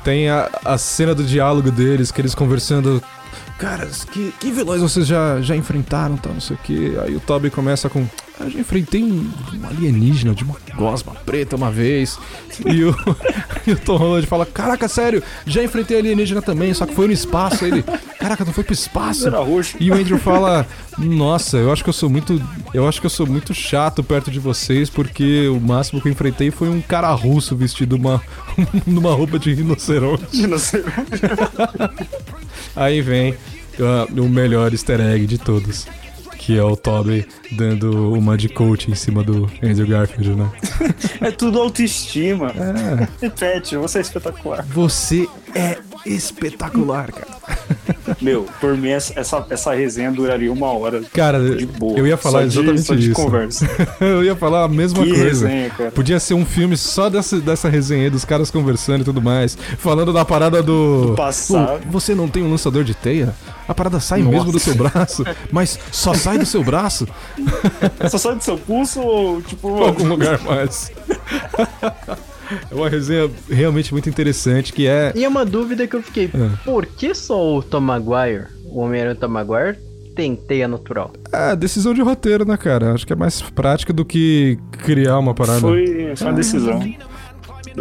Tem a, a cena do diálogo deles, que eles conversando caras, que, que vilões vocês já, já enfrentaram, tal, não sei o que. Aí o Toby começa com. Eu já enfrentei um, alienígena de uma gosma preta uma vez. E o, e o Tom Holland fala: Caraca, sério, já enfrentei alienígena também, só que foi no espaço. Ele, caraca, não foi pro espaço. Era roxo. E o Andrew fala: Nossa, eu acho que eu sou muito. Eu acho que eu sou muito chato perto de vocês, porque o máximo que eu enfrentei foi um cara russo vestido uma, numa roupa de rinoceronte. Rinoceronte. Aí vem uh, o melhor easter egg de todos. Que é o Toby dando uma de coach em cima do Andrew Garfield, né? é tudo autoestima. É. Repete, você é espetacular. Você é espetacular, cara. Meu, por mim essa, essa resenha duraria uma hora. Cara, de boa. eu ia falar exatamente de, só de isso. conversa. eu ia falar a mesma Que coisa. resenha, cara. Podia ser um filme só dessa, dessa resenha aí, dos caras conversando e tudo mais. Falando da parada do. Do passado. Pô, você não tem um lançador de teia? A parada sai mesmo do seu braço, mas só sai do seu braço? Só sai do seu pulso ou tipo. Algum lugar mais. É uma resenha realmente muito interessante que é. E é uma dúvida que eu fiquei: É. por que só o Tom Maguire, o Homem-Aranha Tom Maguire, tem teia natural? É, decisão de roteiro, né, cara? Acho que é mais prática do que criar uma parada. Foi, foi uma decisão.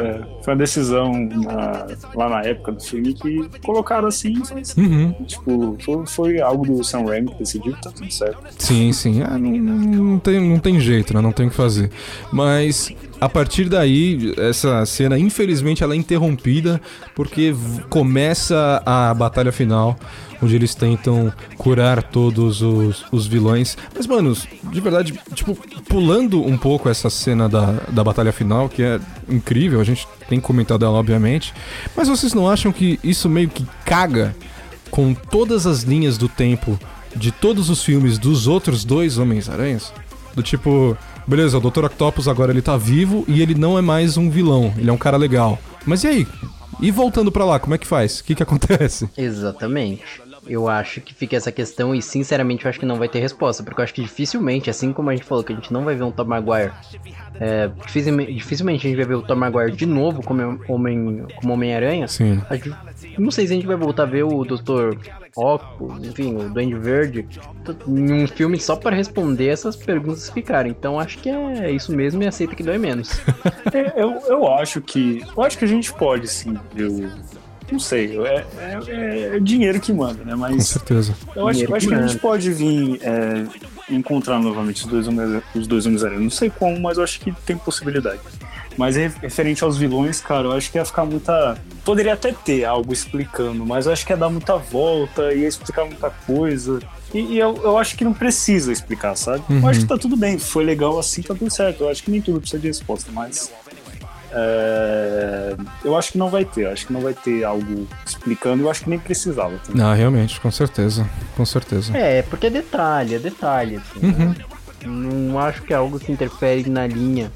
É, foi uma decisão na- lá na época do filme que colocaram assim, mas, Uhum. tipo, foi, foi algo do Sam Raimi que decidiu, tá tudo certo. Sim, sim. Ah, não, não tem, não tem jeito, né? Não tem o que fazer. Mas a partir daí, essa cena, infelizmente, ela é interrompida porque começa a batalha final, onde eles tentam curar todos os, os vilões. Mas, manos, de verdade, tipo, pulando um pouco essa cena da, da batalha final, que é incrível, a gente tem que comentar dela, obviamente. Mas vocês não acham que isso meio que caga com todas as linhas do tempo de todos os filmes dos outros dois Homens-Aranhas? Do tipo, beleza, o Dr. Octopus agora ele tá vivo e ele não é mais um vilão, ele é um cara legal. Mas e aí? E voltando pra lá, como é que faz? O que que acontece? Exatamente. Eu acho que fica essa questão e sinceramente eu acho que não vai ter resposta, porque eu acho que dificilmente, assim como a gente falou que a gente não vai ver um Tom Maguire, é, dificilmente, dificilmente a gente vai ver o Tom Maguire de novo como Homem, como Homem-Aranha. Sim. A gente- Não sei se a gente vai voltar a ver o Dr. Octopus, enfim, o Duende Verde, em um filme só para responder essas perguntas que ficaram. Então acho que é isso mesmo e aceita que dói menos. É, eu, eu acho que. Eu acho que a gente pode, sim, ver o. Não sei, é, é, é dinheiro que manda, né? Com Mas certeza. eu acho, eu acho que a gente pode vir é, encontrar novamente os dois homens, os dois homens aranha. Não sei como, mas eu acho que tem possibilidade. Mas re- referente aos vilões, cara, eu acho que ia ficar muita. Poderia até ter algo explicando, mas eu acho que ia dar muita volta, ia explicar muita coisa. E, e eu, eu acho que não precisa explicar, sabe? Eu acho que tá tudo bem, foi legal assim, tá tudo certo. Eu acho que nem tudo precisa de resposta, mas. É, eu acho que não vai ter, acho que não vai ter algo explicando, eu acho que nem precisava. também. Ah, realmente, com certeza. Com certeza. É, porque é detalhe, é detalhe. Assim, né? Não acho que é algo que interfere na linha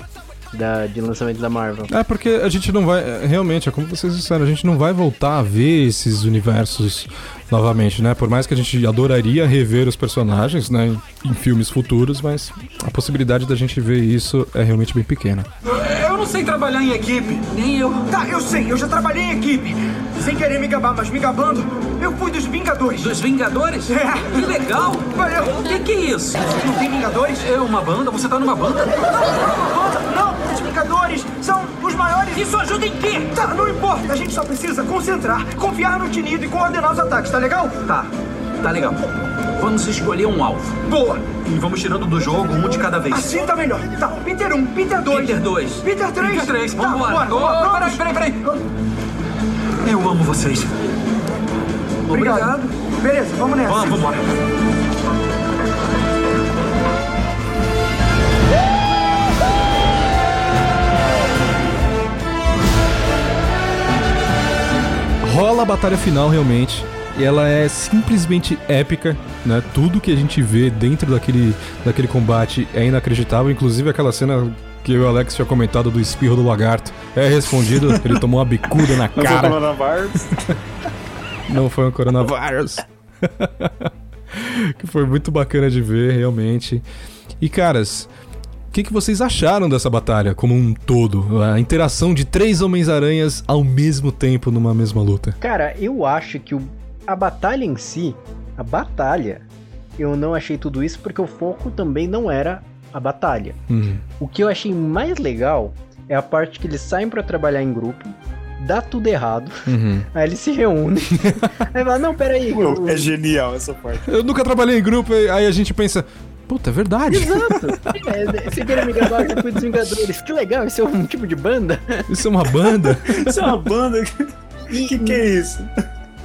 da, de lançamento da Marvel. É porque a gente não vai. é, Realmente, é como vocês disseram, a gente não vai voltar a ver esses universos novamente, né? Por mais que a gente adoraria rever os personagens, né? Em filmes futuros, mas a possibilidade da gente ver isso é realmente bem pequena. Eu não sei trabalhar em equipe. Nem eu. Tá, eu sei, eu já trabalhei em equipe. Sem querer me gabar, mas me gabando, eu fui dos Vingadores. Dos Vingadores? É. Que legal! Valeu. O que, que é isso? Não tem Vingadores? É uma banda? Você tá numa banda? Não, não, os Vingadores são os maiores. Isso ajuda em quê? Tá, não importa, a gente só precisa concentrar, confiar no Tinido e coordenar os ataques, tá legal? Tá, tá legal. Vamos escolher um alvo. Boa! E vamos tirando do jogo um de cada vez. Assim tá melhor. Tá, Peter 1, Peter 2. Peter 2. Peter 3. Peter 3, Tá, vamos lá, Ô, prontos? peraí, peraí, peraí. Eu amo vocês. Obrigado. Beleza, vamos nessa. Vamos, vambora. Rola a batalha final realmente. E ela é simplesmente épica, né? Tudo que a gente vê dentro daquele, daquele combate é inacreditável. Inclusive aquela cena que o Alex tinha comentado do espirro do lagarto. É respondido, ele tomou uma bicuda na Não foi cara. coronavírus. Não foi um coronavírus. que foi muito bacana de ver, realmente. E caras, o que, que vocês acharam dessa batalha como um todo? A interação de três Homens-Aranhas ao mesmo tempo numa mesma luta. Cara, eu acho que o- a batalha em si, a batalha, eu não achei tudo isso porque o foco também não era a batalha. Uhum. O que eu achei mais legal é a parte que eles saem pra trabalhar em grupo, dá tudo errado, Uhum. aí eles se reúnem. aí fala, não, peraí. o- É genial essa parte. Eu nunca trabalhei em grupo, aí a gente pensa, puta, é verdade. Exato. É, você queria me gravar eu fui dos Vingadores. Que legal, isso é um tipo de banda. Isso é uma banda? Isso é uma banda. E, que que é isso?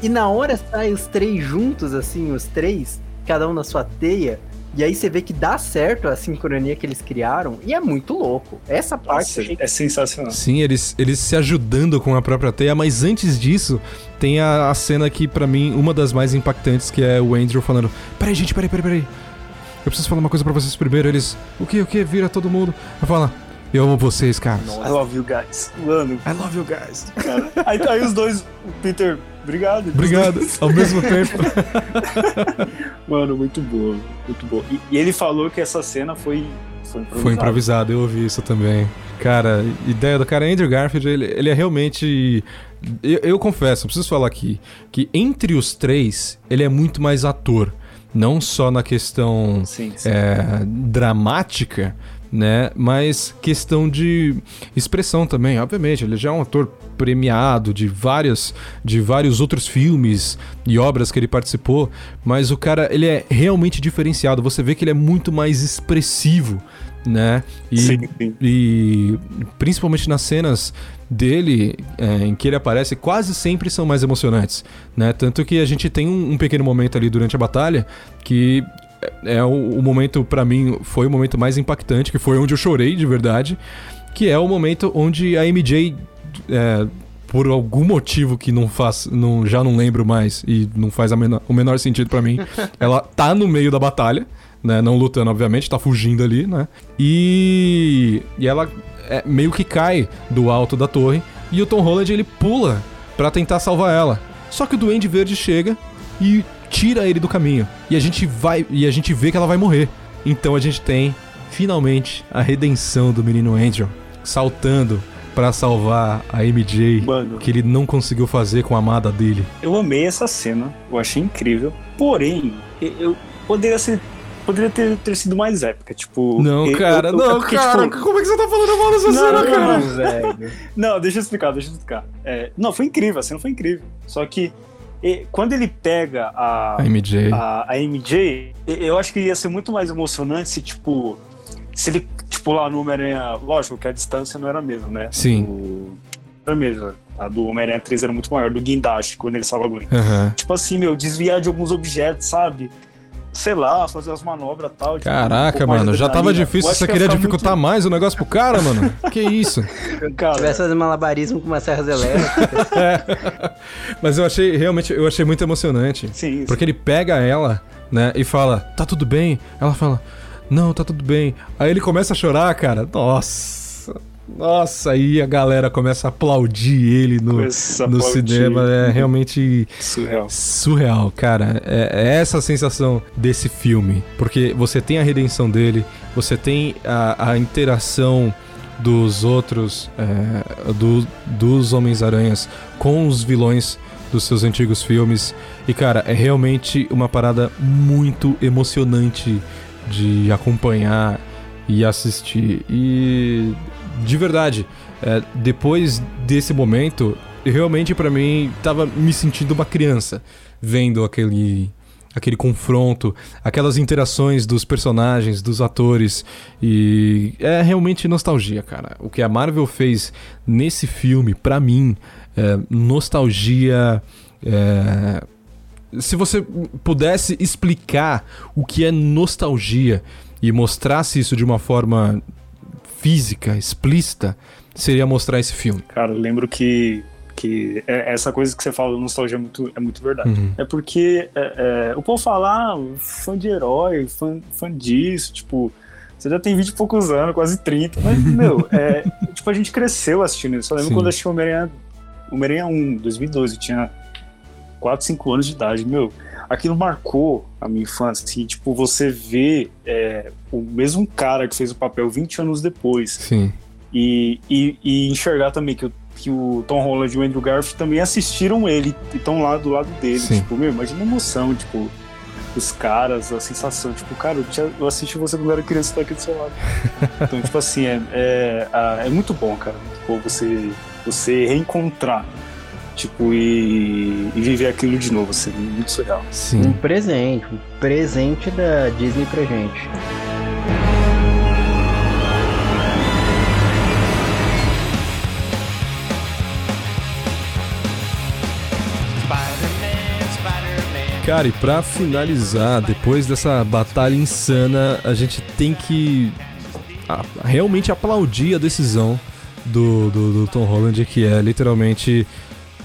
E na hora saem os três juntos, assim, os três, cada um na sua teia. E aí você vê que dá certo a sincronia que eles criaram. E é muito louco. Essa parte Nossa, é sensacional. Sim, eles, eles se ajudando com a própria teia, mas antes disso, tem a, a cena que, pra mim, uma das mais impactantes, que é o Andrew falando: Peraí, gente, peraí, peraí, peraí. Eu preciso falar uma coisa pra vocês primeiro. Eles, o que, o que? Vira todo mundo. Eu falo, eu amo vocês, cara. I love you guys. Mano, I love you guys. cara. Aí, aí os dois, o Peter, obrigado. Obrigado, ao mesmo tempo. Mano, muito boa, muito boa. E, e ele falou que essa cena foi, foi improvisada. Foi improvisado, eu ouvi isso também. Cara, ideia do cara Andrew Garfield, ele, ele é realmente. Eu, eu confesso, eu preciso falar aqui, que entre os três, ele é muito mais ator. Não só na questão Sim, sim. é, dramática, né? Mas questão de expressão também. Obviamente, ele já é um ator premiado de várias, de vários outros filmes e obras que ele participou. Mas o cara, ele é realmente diferenciado. Você vê que ele é muito mais expressivo, né? E, Sim, sim. e principalmente nas cenas dele é, em que ele aparece quase sempre são mais emocionantes, né? Tanto que a gente tem um, um pequeno momento ali durante a batalha que é o, o momento pra mim foi o momento mais impactante, que foi onde eu chorei de verdade, que é o momento onde a MJ é, por algum motivo que não faz, não, já não lembro mais e não faz menor- o menor sentido pra mim, ela tá no meio da batalha, né? Não lutando, obviamente, tá fugindo ali, né? E, e ela é, meio que cai do alto da torre e o Tom Holland ele pula pra tentar salvar ela. Só que o Duende Verde chega e tira ele do caminho. E a gente vai e a gente vê que ela vai morrer. Então a gente tem finalmente a redenção do menino Andrew saltando pra salvar a MJ Mano. que ele não conseguiu fazer com a amada dele. Eu amei essa cena, eu achei incrível. Porém, eu poderia ser. Poderia ter, ter sido mais épica, tipo. Não, cara, eu- eu- não, é porque, cara, tipo, como é que você tá falando mal dessa Não, cena, cara? não. velho. Não, deixa eu explicar, deixa eu explicar. É, não, foi incrível, a cena foi incrível. Só que e, quando ele pega a, A MJ. a, a MJ, eu acho que ia ser muito mais emocionante se, tipo, se ele, tipo, lá no Homem-Aranha, lógico que a distância não era a mesma, né? Sim. O, era a mesma. A do Homem-Aranha 3 era muito maior, do guindaste, quando ele salva a Gwen. Aham. Tipo assim, meu, desviar de alguns objetos, sabe? Sei lá, fazer as manobras e tal. tipo, um Caraca, mais mano, já tava difícil, você que ia queria dificultar mais o negócio pro cara, mano? Que isso? muito- Cara, Tivesse fazendo malabarismo com umas serras elétricas. Mas eu achei, realmente, eu achei muito emocionante. sim, Porque ele pega ela, né, e fala, tá tudo bem? Ela fala, não, tá tudo bem. Aí ele começa a chorar, cara. Nossa. Nossa, aí a galera começa a aplaudir ele no, Começa no aplaudir. cinema. É realmente surreal. surreal, cara. É, é essa a sensação desse filme. Porque você tem a redenção dele, você tem a, a interação dos outros, é, do- dos Homens-Aranhas com os vilões dos seus antigos filmes. E, cara, é realmente uma parada muito emocionante de acompanhar e assistir. E, de verdade, é, depois desse momento, realmente pra mim tava me sentindo uma criança vendo aquele aquele confronto, aquelas interações dos personagens, dos atores. E é realmente nostalgia, cara. O que a Marvel fez nesse filme, pra mim, é nostalgia. é, Se você pudesse explicar o que é nostalgia e mostrasse isso de uma forma física, explícita, seria mostrar esse filme. Cara, eu lembro que, que é- essa coisa que você fala nostalgia é muito, é muito verdade. Uhum. É porque é, é, o povo fala, ah, fã de herói, fã, fã disso, tipo, você já tem 20 e poucos anos, quase 30, mas, meu, é, tipo, a gente cresceu assistindo isso. Eu lembro Sim. quando eu assisti o Homem-Aranha Homem-Aranha 1, 2012, eu tinha 4, 5 anos de idade, meu. Aquilo marcou a minha infância, assim, tipo, você vê é, o mesmo cara que fez o papel 20 anos depois Sim. e, e, e enxergar também que o, que o Tom Holland e o Andrew Garfield também assistiram ele e estão lá do lado dele. Sim. Tipo, meu, imagina a emoção, tipo, os caras, a sensação, tipo, cara, eu, tinha- eu assisti você quando era criança tô aqui do seu lado. Então, tipo assim, é, é, é muito bom, cara. Muito bom você, você reencontrar, tipo, e, e viver aquilo de novo, assim, muito surreal. Um Sim. presente, um presente da Disney pra gente. Cara, e pra finalizar, depois dessa batalha insana, a gente tem que realmente aplaudir a decisão do, do, do Tom Holland, que é literalmente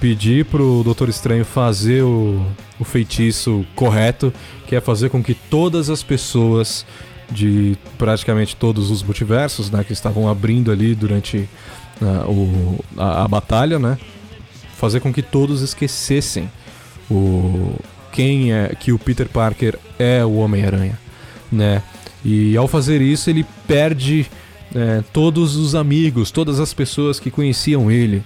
pedir pro Doutor Estranho fazer o, o feitiço correto, que é fazer com que todas as pessoas de praticamente todos os multiversos, né, que estavam abrindo ali durante ah, o, a, a batalha, né, fazer com que todos esquecessem o quem é que o Peter Parker é o Homem-Aranha, né? E ao fazer isso ele perde é, todos os amigos, todas as pessoas que conheciam ele.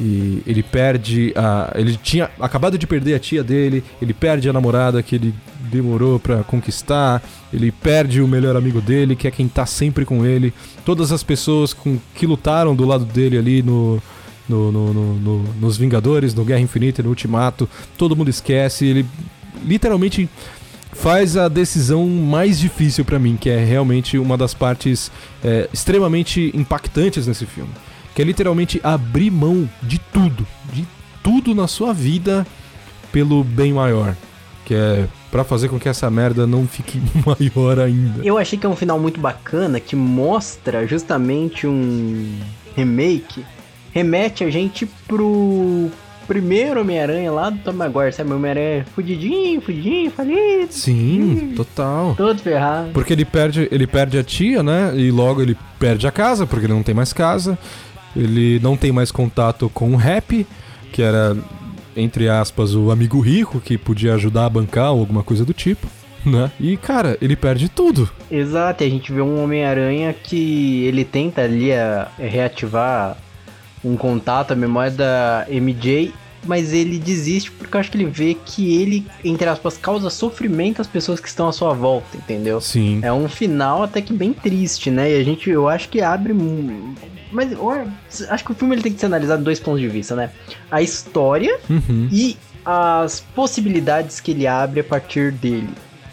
E ele perde a. Ele tinha acabado de perder a tia dele, ele perde a namorada que ele demorou pra conquistar, ele perde o melhor amigo dele, que é quem tá sempre com ele. Todas as pessoas com, que lutaram do lado dele ali no, no, no- no- no- nos Vingadores, no Guerra Infinita, no Ultimato, todo mundo esquece, ele literalmente faz a decisão mais difícil pra mim, que é realmente uma das partes é, extremamente impactantes nesse filme, que é literalmente abrir mão de tudo, de tudo na sua vida pelo bem maior, que é pra fazer com que essa merda não fique maior ainda. Eu achei que é um final muito bacana que mostra justamente um remake, remete a gente pro primeiro Homem-Aranha lá do Tom Maguire, sabe? Homem-Aranha fudidinho, fudidinho, falido, Sim, total. todo ferrado. Porque ele perde, ele perde a tia, né? E logo ele perde a casa, porque ele não tem mais casa. Ele não tem mais contato com o Rap, que era, entre aspas, o amigo rico que podia ajudar a bancar ou alguma coisa do tipo, né? E, cara, ele perde tudo. Exato, e a gente vê um Homem-Aranha que ele tenta ali a, reativar um contato, a memória da MJ, mas ele desiste porque eu acho que ele vê que ele, entre aspas, causa sofrimento às pessoas que estão à sua volta, entendeu? Sim. É um final até que bem triste, né? E a gente, eu acho que abre. Mas acho que o filme ele tem que ser analisado de dois pontos de vista, né? A história Uhum. e as possibilidades que ele abre a partir dele.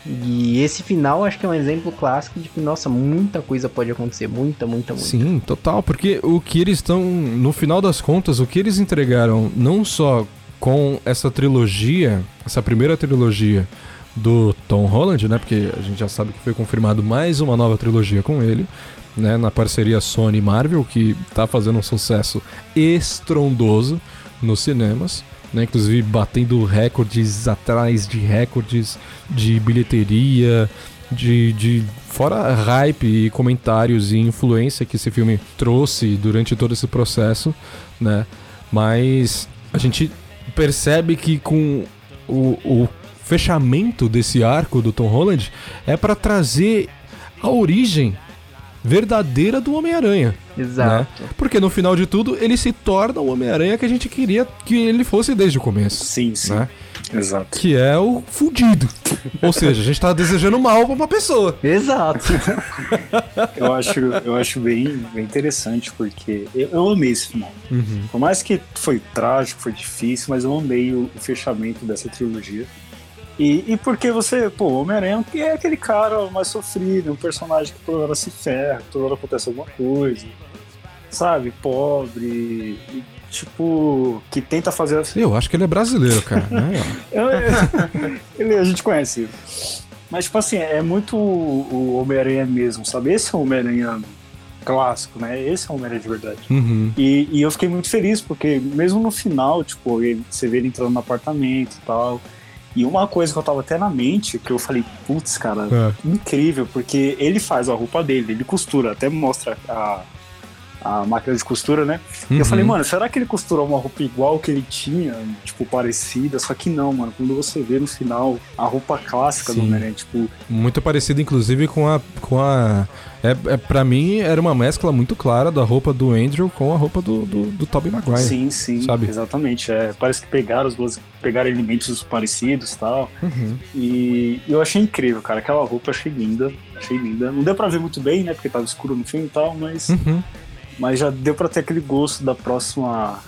E esse final acho que é um exemplo clássico de que, nossa, muita coisa pode acontecer. Muita, muita, muita. Sim, total, porque o que eles estão, no final das contas, o que eles entregaram não só com essa trilogia, essa primeira trilogia do Tom Holland, né? Porque a gente já sabe que foi confirmado mais uma nova trilogia com ele, né? Na parceria Sony e Marvel, que tá fazendo um sucesso estrondoso nos cinemas. Né, inclusive batendo recordes atrás de recordes de bilheteria, de, de fora hype e comentários e influência que esse filme trouxe durante todo esse processo, né? Mas a gente percebe que com o, o fechamento desse arco do Tom Holland é para trazer a origem verdadeira do Homem-Aranha. Exato. Né? Porque no final de tudo ele se torna o Homem-Aranha que a gente queria que ele fosse desde o começo. Sim, sim. Né? Exato. Que é o fudido. Ou seja, a gente tá desejando mal pra uma pessoa. Exato. Eu acho, eu acho bem, bem interessante, porque eu, eu amei esse final. Uhum. Por mais que foi trágico, foi difícil, mas eu amei o, o fechamento dessa trilogia. E, e porque você, pô, o Homem-Aranha é aquele cara mais sofrido, um personagem que toda hora se ferra, toda hora acontece alguma coisa, sabe? Pobre, e, tipo, que tenta fazer assim. Eu acho que ele é brasileiro, cara. né? Ele, a gente conhece. Mas, tipo assim, é muito o o Homem-Aranha mesmo, sabe? Esse é o Homem-Aranha clássico, né? Esse é o Homem-Aranha de verdade. Uhum. E, e eu fiquei muito feliz, porque mesmo no final, tipo, ele, você vê ele entrando no apartamento e tal. E uma coisa que eu tava até na mente, que eu falei, putz, cara, É. incrível, porque ele faz a roupa dele, ele costura, até mostra a, a máquina de costura, né? E Uhum. eu falei, mano, será que ele costurou uma roupa igual que ele tinha, tipo, parecida? Só que não, mano. Quando você vê no final a roupa clássica do Sim. Homem-Aranha, tipo, Muito parecido, inclusive, com a. Com a é, é, pra mim, era uma mescla muito clara da roupa do Andrew com a roupa do, do, do Tobey Maguire. sim, sim, sabe? exatamente. É, parece que pegaram as duas, pegaram elementos parecidos e tal. Uhum. E eu achei incrível, cara. Aquela roupa achei linda. Achei linda. Não deu pra ver muito bem, né? Porque tava escuro no filme e tal, mas, Uhum. Mas já deu pra ter aquele gosto da próxima.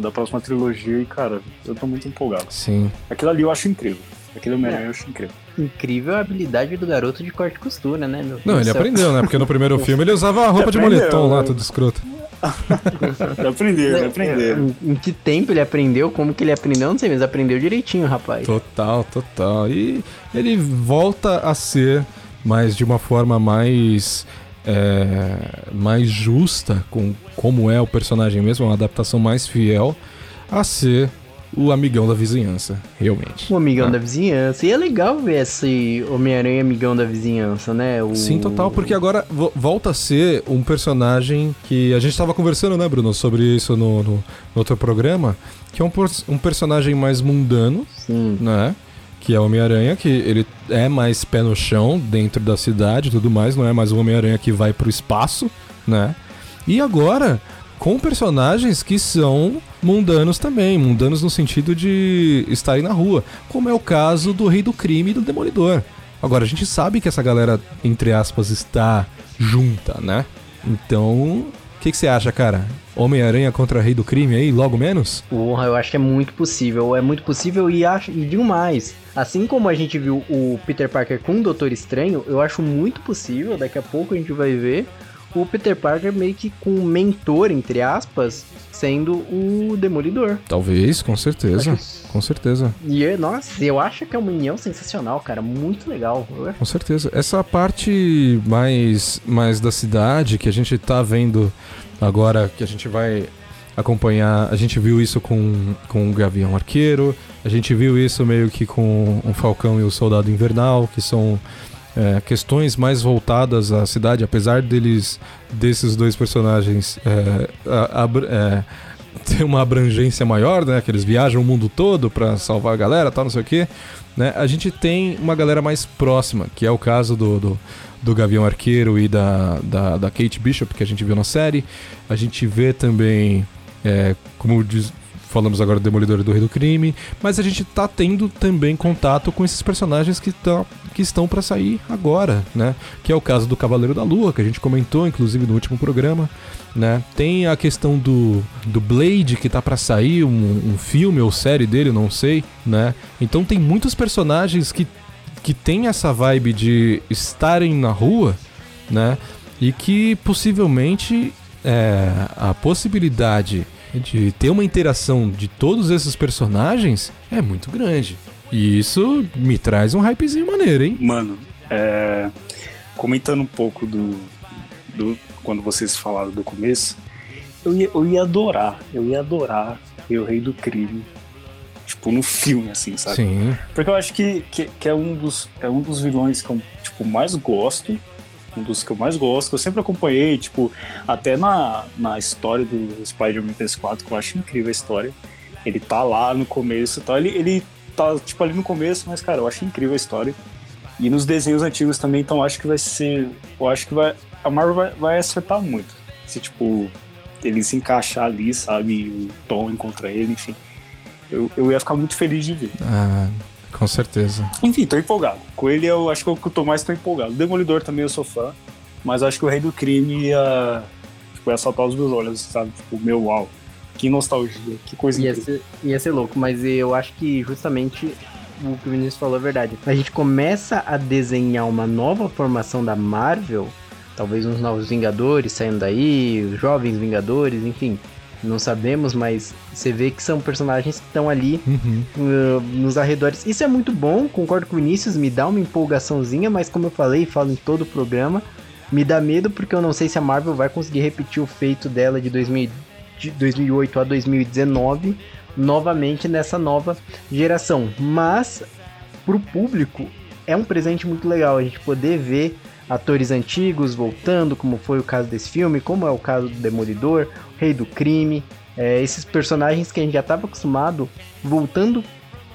Da próxima trilogia e, cara, eu tô muito empolgado. Sim. Aquilo ali eu acho incrível. Aquele Homem-Aranha eu acho incrível. Incrível a habilidade do garoto de corte e costura, né? Meu Não, ele céu. aprendeu, né? Porque no primeiro filme ele usava a roupa de Aprendeu, moletom lá, tudo escroto. Ele aprendeu, ele aprendeu. Em, em que tempo ele aprendeu? Como que ele aprendeu? Não sei, mas aprendeu direitinho, rapaz. Total, total. E ele volta a ser, mas de uma forma mais. É, mais justa, com como é o personagem mesmo, uma adaptação mais fiel a ser o amigão da vizinhança, realmente. O amigão Ah. da vizinhança. E é legal ver esse Homem-Aranha amigão da vizinhança, né? O... Sim, total, porque agora vo- volta a ser um personagem que a gente estava conversando, né, Bruno, sobre isso no, no, no outro programa, que é um, um personagem mais mundano, Sim. né? Que é o Homem-Aranha, que ele é mais pé no chão dentro da cidade e tudo mais, não é mais o Homem-Aranha que vai pro espaço, né? E agora, com personagens que são mundanos também, mundanos no sentido de estarem na rua, como é o caso do Rei do Crime e do Demolidor. Agora, a gente sabe que essa galera, entre aspas, está junta, né? Então, o que, que você acha, cara? Homem-Aranha contra Rei do Crime aí, logo menos? Porra, eu acho que é muito possível. É muito possível e acho e digo mais. Assim como a gente viu o Peter Parker com o Doutor Estranho, eu acho muito possível, daqui a pouco a gente vai ver, o Peter Parker meio que com um mentor, entre aspas, sendo o Demolidor. Talvez, com certeza. Com certeza. E, é- nossa, eu acho que é uma união sensacional, cara. Muito legal. Eu- Com certeza. Essa parte mais, mais da cidade que a gente tá vendo agora, que a gente vai acompanhar. A gente viu isso com, com o Gavião Arqueiro, a gente viu isso meio que com o Falcão e o Soldado Invernal, que são é, questões mais voltadas à cidade, apesar deles, desses dois personagens é, a- abr- é, ter uma abrangência maior, né? Que eles viajam o mundo todo pra salvar a galera, tal, não sei o quê. Né? A gente tem uma galera mais próxima, que é o caso do, do, do Gavião Arqueiro e da, da, da Kate Bishop, que a gente viu na série. A gente vê também, é, como diz- falamos agora do Demolidor e do Rei do Crime, mas a gente tá tendo também contato com esses personagens que, tão, que estão para sair agora, né? Que é o caso do Cavaleiro da Lua, que a gente comentou, inclusive, no último programa. Né? Tem a questão do, do Blade que tá para sair, um, um filme ou série dele, não sei, né? Então tem muitos personagens que, que tem essa vibe de estarem na rua, né? E que possivelmente é, a possibilidade de ter uma interação de todos esses personagens é muito grande. E isso me traz um hypezinho maneiro, hein? Mano, é, comentando um pouco do, do. Quando vocês falaram do começo, eu ia, eu ia adorar, eu ia adorar ver o Rei do Crime. Tipo, no filme, assim, sabe? Sim. Porque eu acho que, que, que é, um dos, é um dos vilões que eu tipo, mais gosto. Um dos que eu mais gosto, que eu sempre acompanhei, tipo, até na, na história do Spider-Man PS4, que eu acho incrível a história. Ele tá lá no começo e tal. Ele, ele tá, tipo, ali no começo, mas, cara, eu acho incrível a história. E nos desenhos antigos também, então acho que vai ser. Eu acho que vai. A Marvel vai, vai acertar muito. Se, tipo, ele se encaixar ali, sabe? O Tom encontra ele, enfim. Eu, eu ia ficar muito feliz de ver. Ah, com certeza. Enfim, tô empolgado. Com ele eu acho que eu tô mais tô empolgado. Demolidor também eu sou fã, mas acho que o Rei do Crime ia, tipo, ia saltar os meus olhos, sabe? Tipo, meu uau. Que nostalgia, que coisa Ia incrível. ser, ia ser louco, mas eu acho que justamente o que o Vinícius falou é verdade. A gente começa a desenhar uma nova formação da Marvel, talvez uns novos Vingadores saindo daí, os jovens Vingadores, enfim. Não sabemos, mas você vê que são personagens que estão ali Uhum. uh, nos arredores. Isso é muito bom, concordo com o Vinícius, me dá uma empolgaçãozinha, mas como eu falei e falo em todo o programa, me dá medo porque eu não sei se a Marvel vai conseguir repetir o feito dela de, 2000, de 2008 a 2019 novamente nessa nova geração. Mas pro público é um presente muito legal a gente poder ver atores antigos voltando, como foi o caso desse filme, como é o caso do Demolidor, Rei do Crime, é, esses personagens que a gente já estava acostumado voltando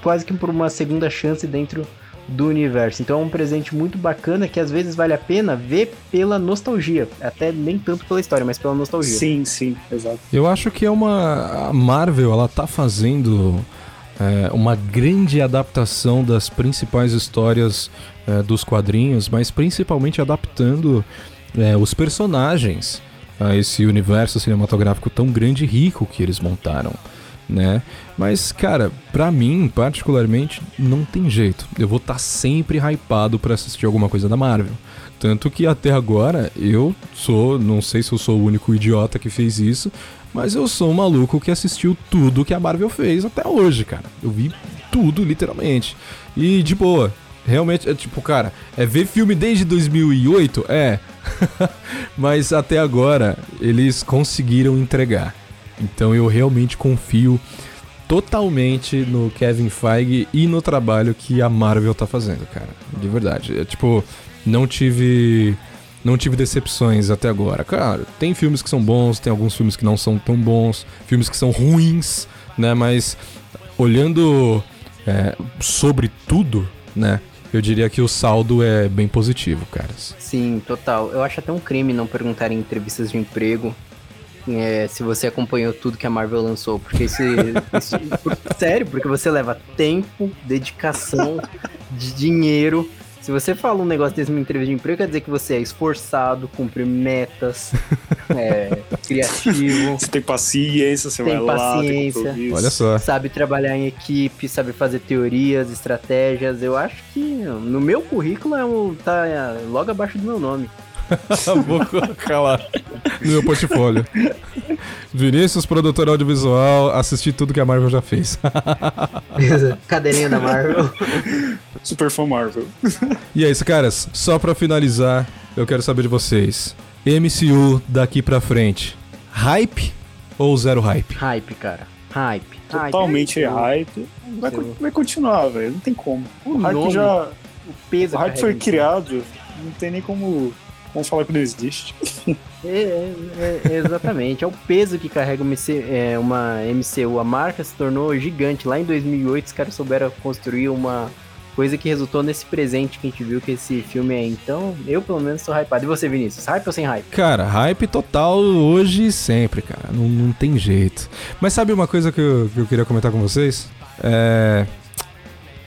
quase que por uma segunda chance dentro do universo. Então é um presente muito bacana que às vezes vale a pena ver pela nostalgia, até nem tanto pela história, mas pela nostalgia. Sim, sim, exato. Eu acho que é uma. A Marvel, ela tá fazendo é, uma grande adaptação das principais histórias é, dos quadrinhos, mas principalmente adaptando é, os personagens a esse universo cinematográfico tão grande e rico que eles montaram. Né? Mas, cara, pra mim, particularmente, não tem jeito. Eu vou estar sempre hypado pra assistir alguma coisa da Marvel. Tanto que até agora eu sou, não sei se eu sou o único idiota que fez isso, mas eu sou um maluco que assistiu tudo que a Marvel fez até hoje, cara. Eu vi tudo, literalmente. E de boa. Realmente, é tipo, cara, é ver filme desde 2008? É. mas até agora eles conseguiram entregar. Então eu realmente confio totalmente no Kevin Feige e no trabalho que a Marvel tá fazendo, cara. De verdade. É, tipo, não tive não tive decepções até agora. Cara, tem filmes que são bons, tem alguns filmes que não são tão bons, filmes que são ruins, né? Mas olhando é, sobre tudo, né? Eu diria que o saldo é bem positivo, caras. Sim, total. Eu acho até um crime não perguntar em entrevistas de emprego é, se você acompanhou tudo que a Marvel lançou. Porque esse. esse por, sério, porque você leva tempo, dedicação, de dinheiro. Se você fala um negócio desse numa entrevista de emprego, quer dizer que você é esforçado, cumpre metas, é criativo. Você tem paciência, você tem vai lá, tem paciência. Olha só. sabe trabalhar em equipe, sabe fazer teorias, estratégias. Eu acho que no meu currículo é um, tá é, logo abaixo do meu nome. Vou colocar lá no meu portfólio. Vinícius, produtor audiovisual, assisti tudo que a Marvel já fez. Cadeirinha da Marvel. Super fã Marvel. e é isso, caras. Só pra finalizar, eu quero saber de vocês. MCU daqui pra frente. Hype ou zero hype? Hype, cara. Hype. Totalmente hype. hype. Vai, vai continuar, velho. Não tem como. O O hype nome, já. O peso O hype foi criado. Não tem nem como, como falar que não existe. É, é, é, exatamente. É o peso que carrega uma, é, uma MCU. A marca se tornou gigante. Lá em 2008, os caras souberam construir uma coisa que resultou nesse presente que a gente viu que esse filme é. Então, eu pelo menos sou hypado. E você, Vinícius? Hype ou sem hype? Cara, hype total hoje e sempre, cara. Não, não tem jeito. Mas sabe uma coisa que eu, que eu queria comentar com vocês? É.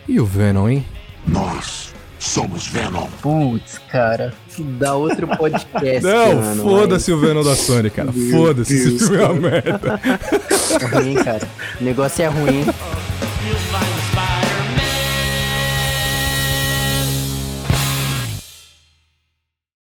E o Venom, hein? Nós somos Venom. Putz, cara. Dá outro podcast. Não, foda-se o Venom da Sony, cara. Foda-se, esse filme é uma merda. É ruim, cara. O negócio é ruim.